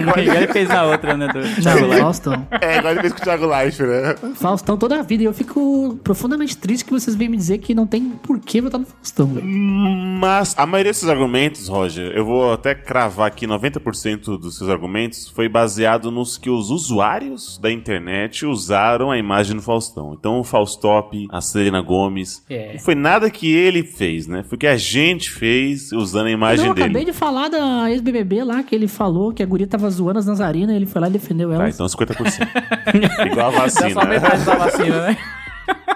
Igual ele fez na outra, né? Do Thiago. Faustão. É, igual ele fez com o Thiago Leifert, né? Faustão toda a vida. E eu fico profundamente triste que vocês vêm me dizer que não tem por que votar no Faustão, velho. Mas a maioria desses argumentos, Roger, eu vou até cravar aqui 90% dos seus argumentos foi baseado nos que os usuários da internet usaram a imagem do Faustão. Então o Faustop, a Selena Gomes, É. não foi nada que ele fez, né? Foi o que a gente fez usando a imagem Não, eu dele. acabei de falar da ex-BBB lá, que ele falou que a guria tava zoando as dançarinas, ele foi lá e defendeu ela. Tá, então 50%. Igual a Dá vacina. só metade da vacina, né?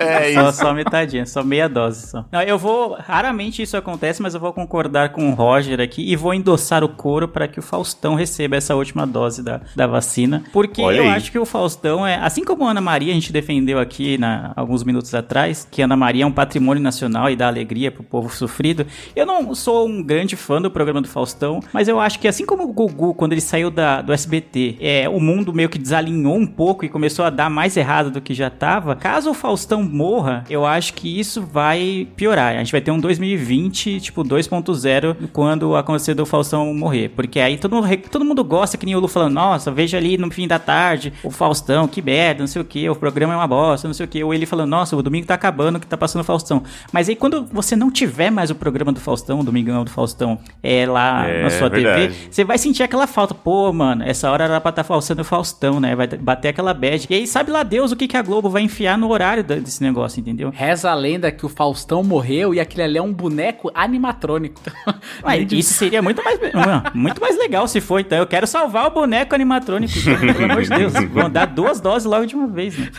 É Só, isso. só metadinha, só meia dose só. Não, eu vou. Raramente isso acontece, mas eu vou concordar com o Roger aqui e vou endossar o coro para que o Faustão receba essa última dose da, da vacina. Porque Olha eu aí. acho que o Faustão é. Assim como a Ana Maria, a gente defendeu aqui na, alguns minutos atrás, que a Ana Maria é um patrimônio nacional e dá alegria pro povo sofrido. Eu não sou um grande fã do programa do Faustão, mas eu acho que assim como o Gugu, quando ele saiu da, do SBT, é, o mundo meio que desalinhou um pouco e começou a dar mais errado do que já tava. Caso o Faustão morra, eu acho que isso vai piorar. A gente vai ter um 2020, tipo, 2.0 quando acontecer do Faustão morrer. Porque aí todo mundo, todo mundo gosta, que nem o Lu falando, nossa, veja ali no fim da tarde o Faustão, que merda, não sei o que, o programa é uma bosta, não sei o que. Ou ele falando, nossa, o domingo tá acabando, que tá passando o Faustão. Mas aí quando você não tiver mais o programa do Faustão, o Domingão do Faustão, é lá É, na sua verdade. TV, você vai sentir aquela falta. Pô, mano, essa hora era pra estar tá falsando o Faustão, né? Vai bater aquela bad. E aí sabe lá Deus o que, que a Globo vai enfiar no horário da- desse negócio, entendeu? Reza a lenda que o Faustão morreu e aquele ali é um boneco animatrônico. Mas isso seria muito mais, muito mais legal se for, então. Eu quero salvar o boneco animatrônico. Pelo amor de Deus. Vão dar duas doses logo de uma vez, né?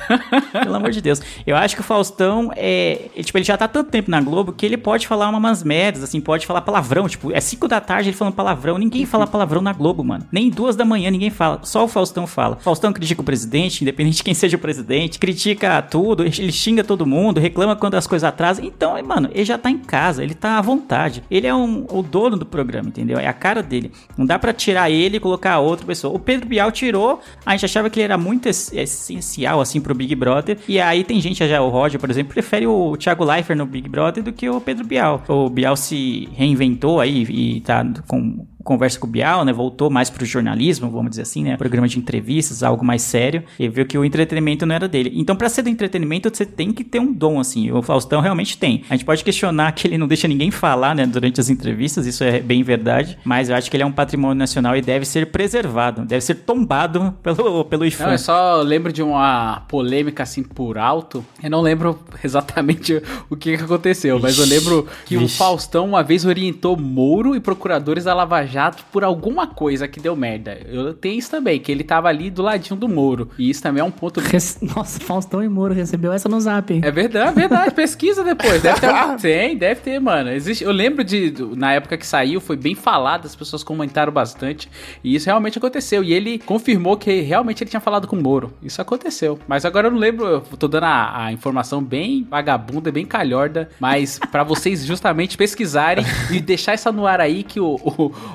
Pelo amor de Deus. Eu acho que o Faustão é. ele, Tipo, ele já tá há tanto tempo na Globo que ele pode falar umas merdas, assim, pode falar palavrão. Tipo, é 5 da tarde ele falando palavrão. Ninguém fala palavrão na Globo, mano. Nem duas da manhã ninguém fala. Só o Faustão fala. Faustão critica o presidente, independente de quem seja o presidente, critica tudo, ele xinga todo mundo, reclama quando as coisas atrasam. Então, mano, ele já tá em casa, ele tá à vontade. Ele é um, o dono do programa, entendeu? É a cara dele. Não dá pra tirar ele e colocar outra pessoa. O Pedro Bial tirou, a gente achava que ele era muito es- essencial, assim, pro Big Brother. E aí tem gente, já o Roger, por exemplo, prefere o Thiago Leifert no Big Brother do que o Pedro Bial. O Bial se reinventou aí e tá com conversa com o Bial, né? Voltou mais pro jornalismo, vamos dizer assim, né? Programa de entrevistas, algo mais sério. E viu que o entretenimento não era dele. Então, pra ser do entretenimento, você tem que ter um dom, assim. O Faustão realmente tem. A gente pode questionar que ele não deixa ninguém falar, né? Durante as entrevistas, isso é bem verdade. Mas eu acho que ele é um patrimônio nacional e deve ser preservado. Deve ser tombado pelo, pelo IFAM. Não, eu só lembro de uma polêmica assim por alto. Eu não lembro exatamente o que aconteceu, mas eu lembro que o. Faustão uma vez orientou Moro e procuradores da Lava Jato por alguma coisa que deu merda. Eu tenho isso também, que ele tava ali do ladinho do Moro. E isso também é um ponto. Rece- Nossa, Faustão e Moro recebeu essa no zap, hein? É verdade, é verdade. Pesquisa depois. Deve ter. Tem, deve ter, mano. Existe, eu lembro de. Na época que saiu, foi bem falado, as pessoas comentaram bastante. E isso realmente aconteceu. E ele confirmou que realmente ele tinha falado com o Moro. Isso aconteceu. Mas agora eu não lembro, eu tô dando a, a informação bem vagabunda, bem calhorda. Mas pra vocês justamente pesquisarem e deixar essa no ar aí que o,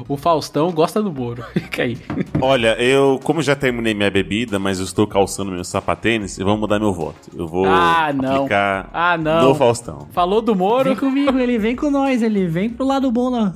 o, O Faustão gosta do Moro. Fica aí. Olha, eu, como já terminei minha bebida, mas eu estou calçando meus sapatênis, eu vou mudar meu voto. Eu vou Ah, não. aplicar Ah, não. no Faustão. Falou do Moro. Vem comigo, ele vem com nós, ele vem pro lado bom lá.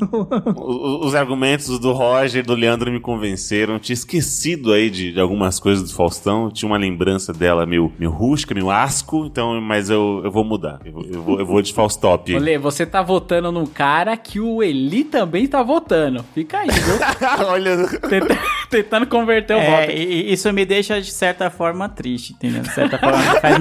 Os argumentos do Roger e do Leandro me convenceram. Eu tinha esquecido aí de, de algumas coisas do Faustão. Eu tinha uma lembrança dela meio, meio rústica, meio asco. Então, mas eu, eu vou mudar. Eu, vou- eu vou, eu vou de Faustop. Olê, você tá votando num cara que o Eli também tá votando. Fica aí, viu? Olha, Tenta- Tentando converter o voto. É, e- e isso me deixa de certa forma triste, entendeu? De certa forma, faz,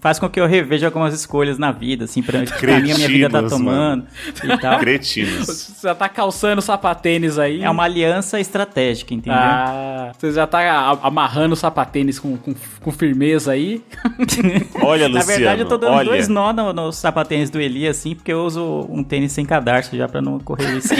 faz com que eu reveja algumas escolhas na vida, assim, pra caminho a minha vida tá tomando e tal. cretinos. Você já tá calçando sapatênis aí. É uma aliança estratégica, entendeu? Ah, você já tá amarrando o sapatênis com, com, com firmeza aí. Olha, Na Luciano. verdade, eu tô dando olha. dois nó no- nos sapatênis do Eli, assim, porque eu uso um tênis sem cadarço já pra não correr risco.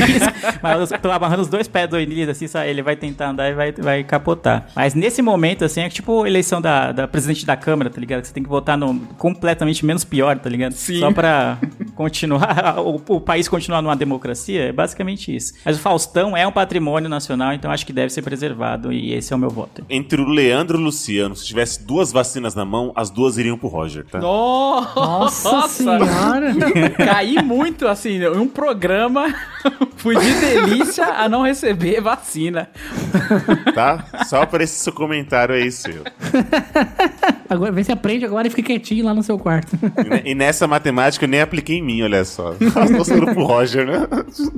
Mas eu tô amarrando os dois pés do Eli, assim, ele vai tentar andar e vai, vai capotar. Mas nesse momento, assim, é tipo eleição da, da presidente da Câmara, tá ligado? Que Você tem que votar no completamente menos pior, tá ligado? Sim. Só pra continuar, o, o país continuar numa democracia, é basicamente isso. Mas o Faustão é um patrimônio nacional, então acho que deve ser preservado e esse é o meu voto. Entre o Leandro e o Luciano, se tivesse duas vacinas na mão, as duas iriam pro Roger, tá? Nossa, senhora. Caí muito, assim, em um programa. Fui de delícia a não receber vacina. Tá? Só por esse seu comentário aí, seu. Agora, vê se aprende agora e fica quietinho lá no seu quarto. E E nessa matemática eu nem apliquei em mim, olha só. Torcendo pro Roger, né?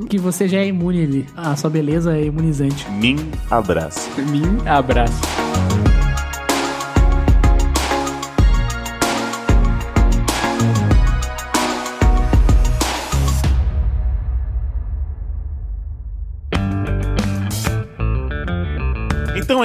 que você já é imune ali. A sua beleza é imunizante. Mim abraço. Mim, abraço.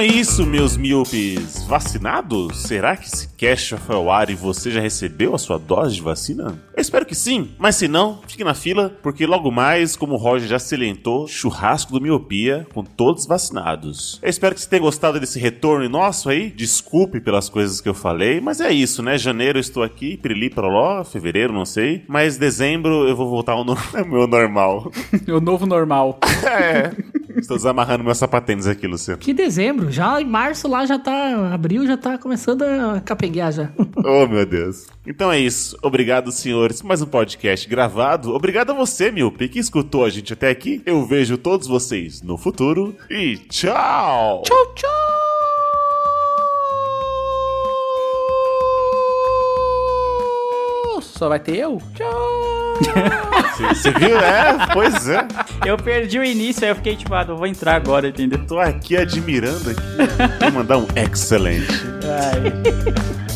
É isso, meus míopes vacinados? Será que esse cast já foi ao ar e você já recebeu a sua dose de vacina? Eu espero que sim, mas se não, fique na fila, porque logo mais, como o Roger já salientou, churrasco do miopia com todos vacinados. Eu espero que você tenha gostado desse retorno nosso aí. Desculpe pelas coisas que eu falei, mas é isso, né? Janeiro eu estou aqui, pirili proló, fevereiro não sei, mas dezembro eu vou voltar ao no- meu normal. O novo normal. é. Estou desamarrando meus sapatênis aqui, Luciano. Que dezembro? Já em março lá já tá. Abril já tá começando a capenguear já. Oh, meu Deus. Então é isso. Obrigado, senhores, mais um podcast gravado. Obrigado a você, Miope, que escutou a gente até aqui. Eu vejo todos vocês no futuro e tchau! Tchau, Só vai ter eu? Tchau. Você viu? É, pois é. Eu perdi o início, aí eu fiquei tipo, ah, eu vou entrar agora, entendeu? Tô aqui admirando aqui. Vou mandar um excelente. Ai.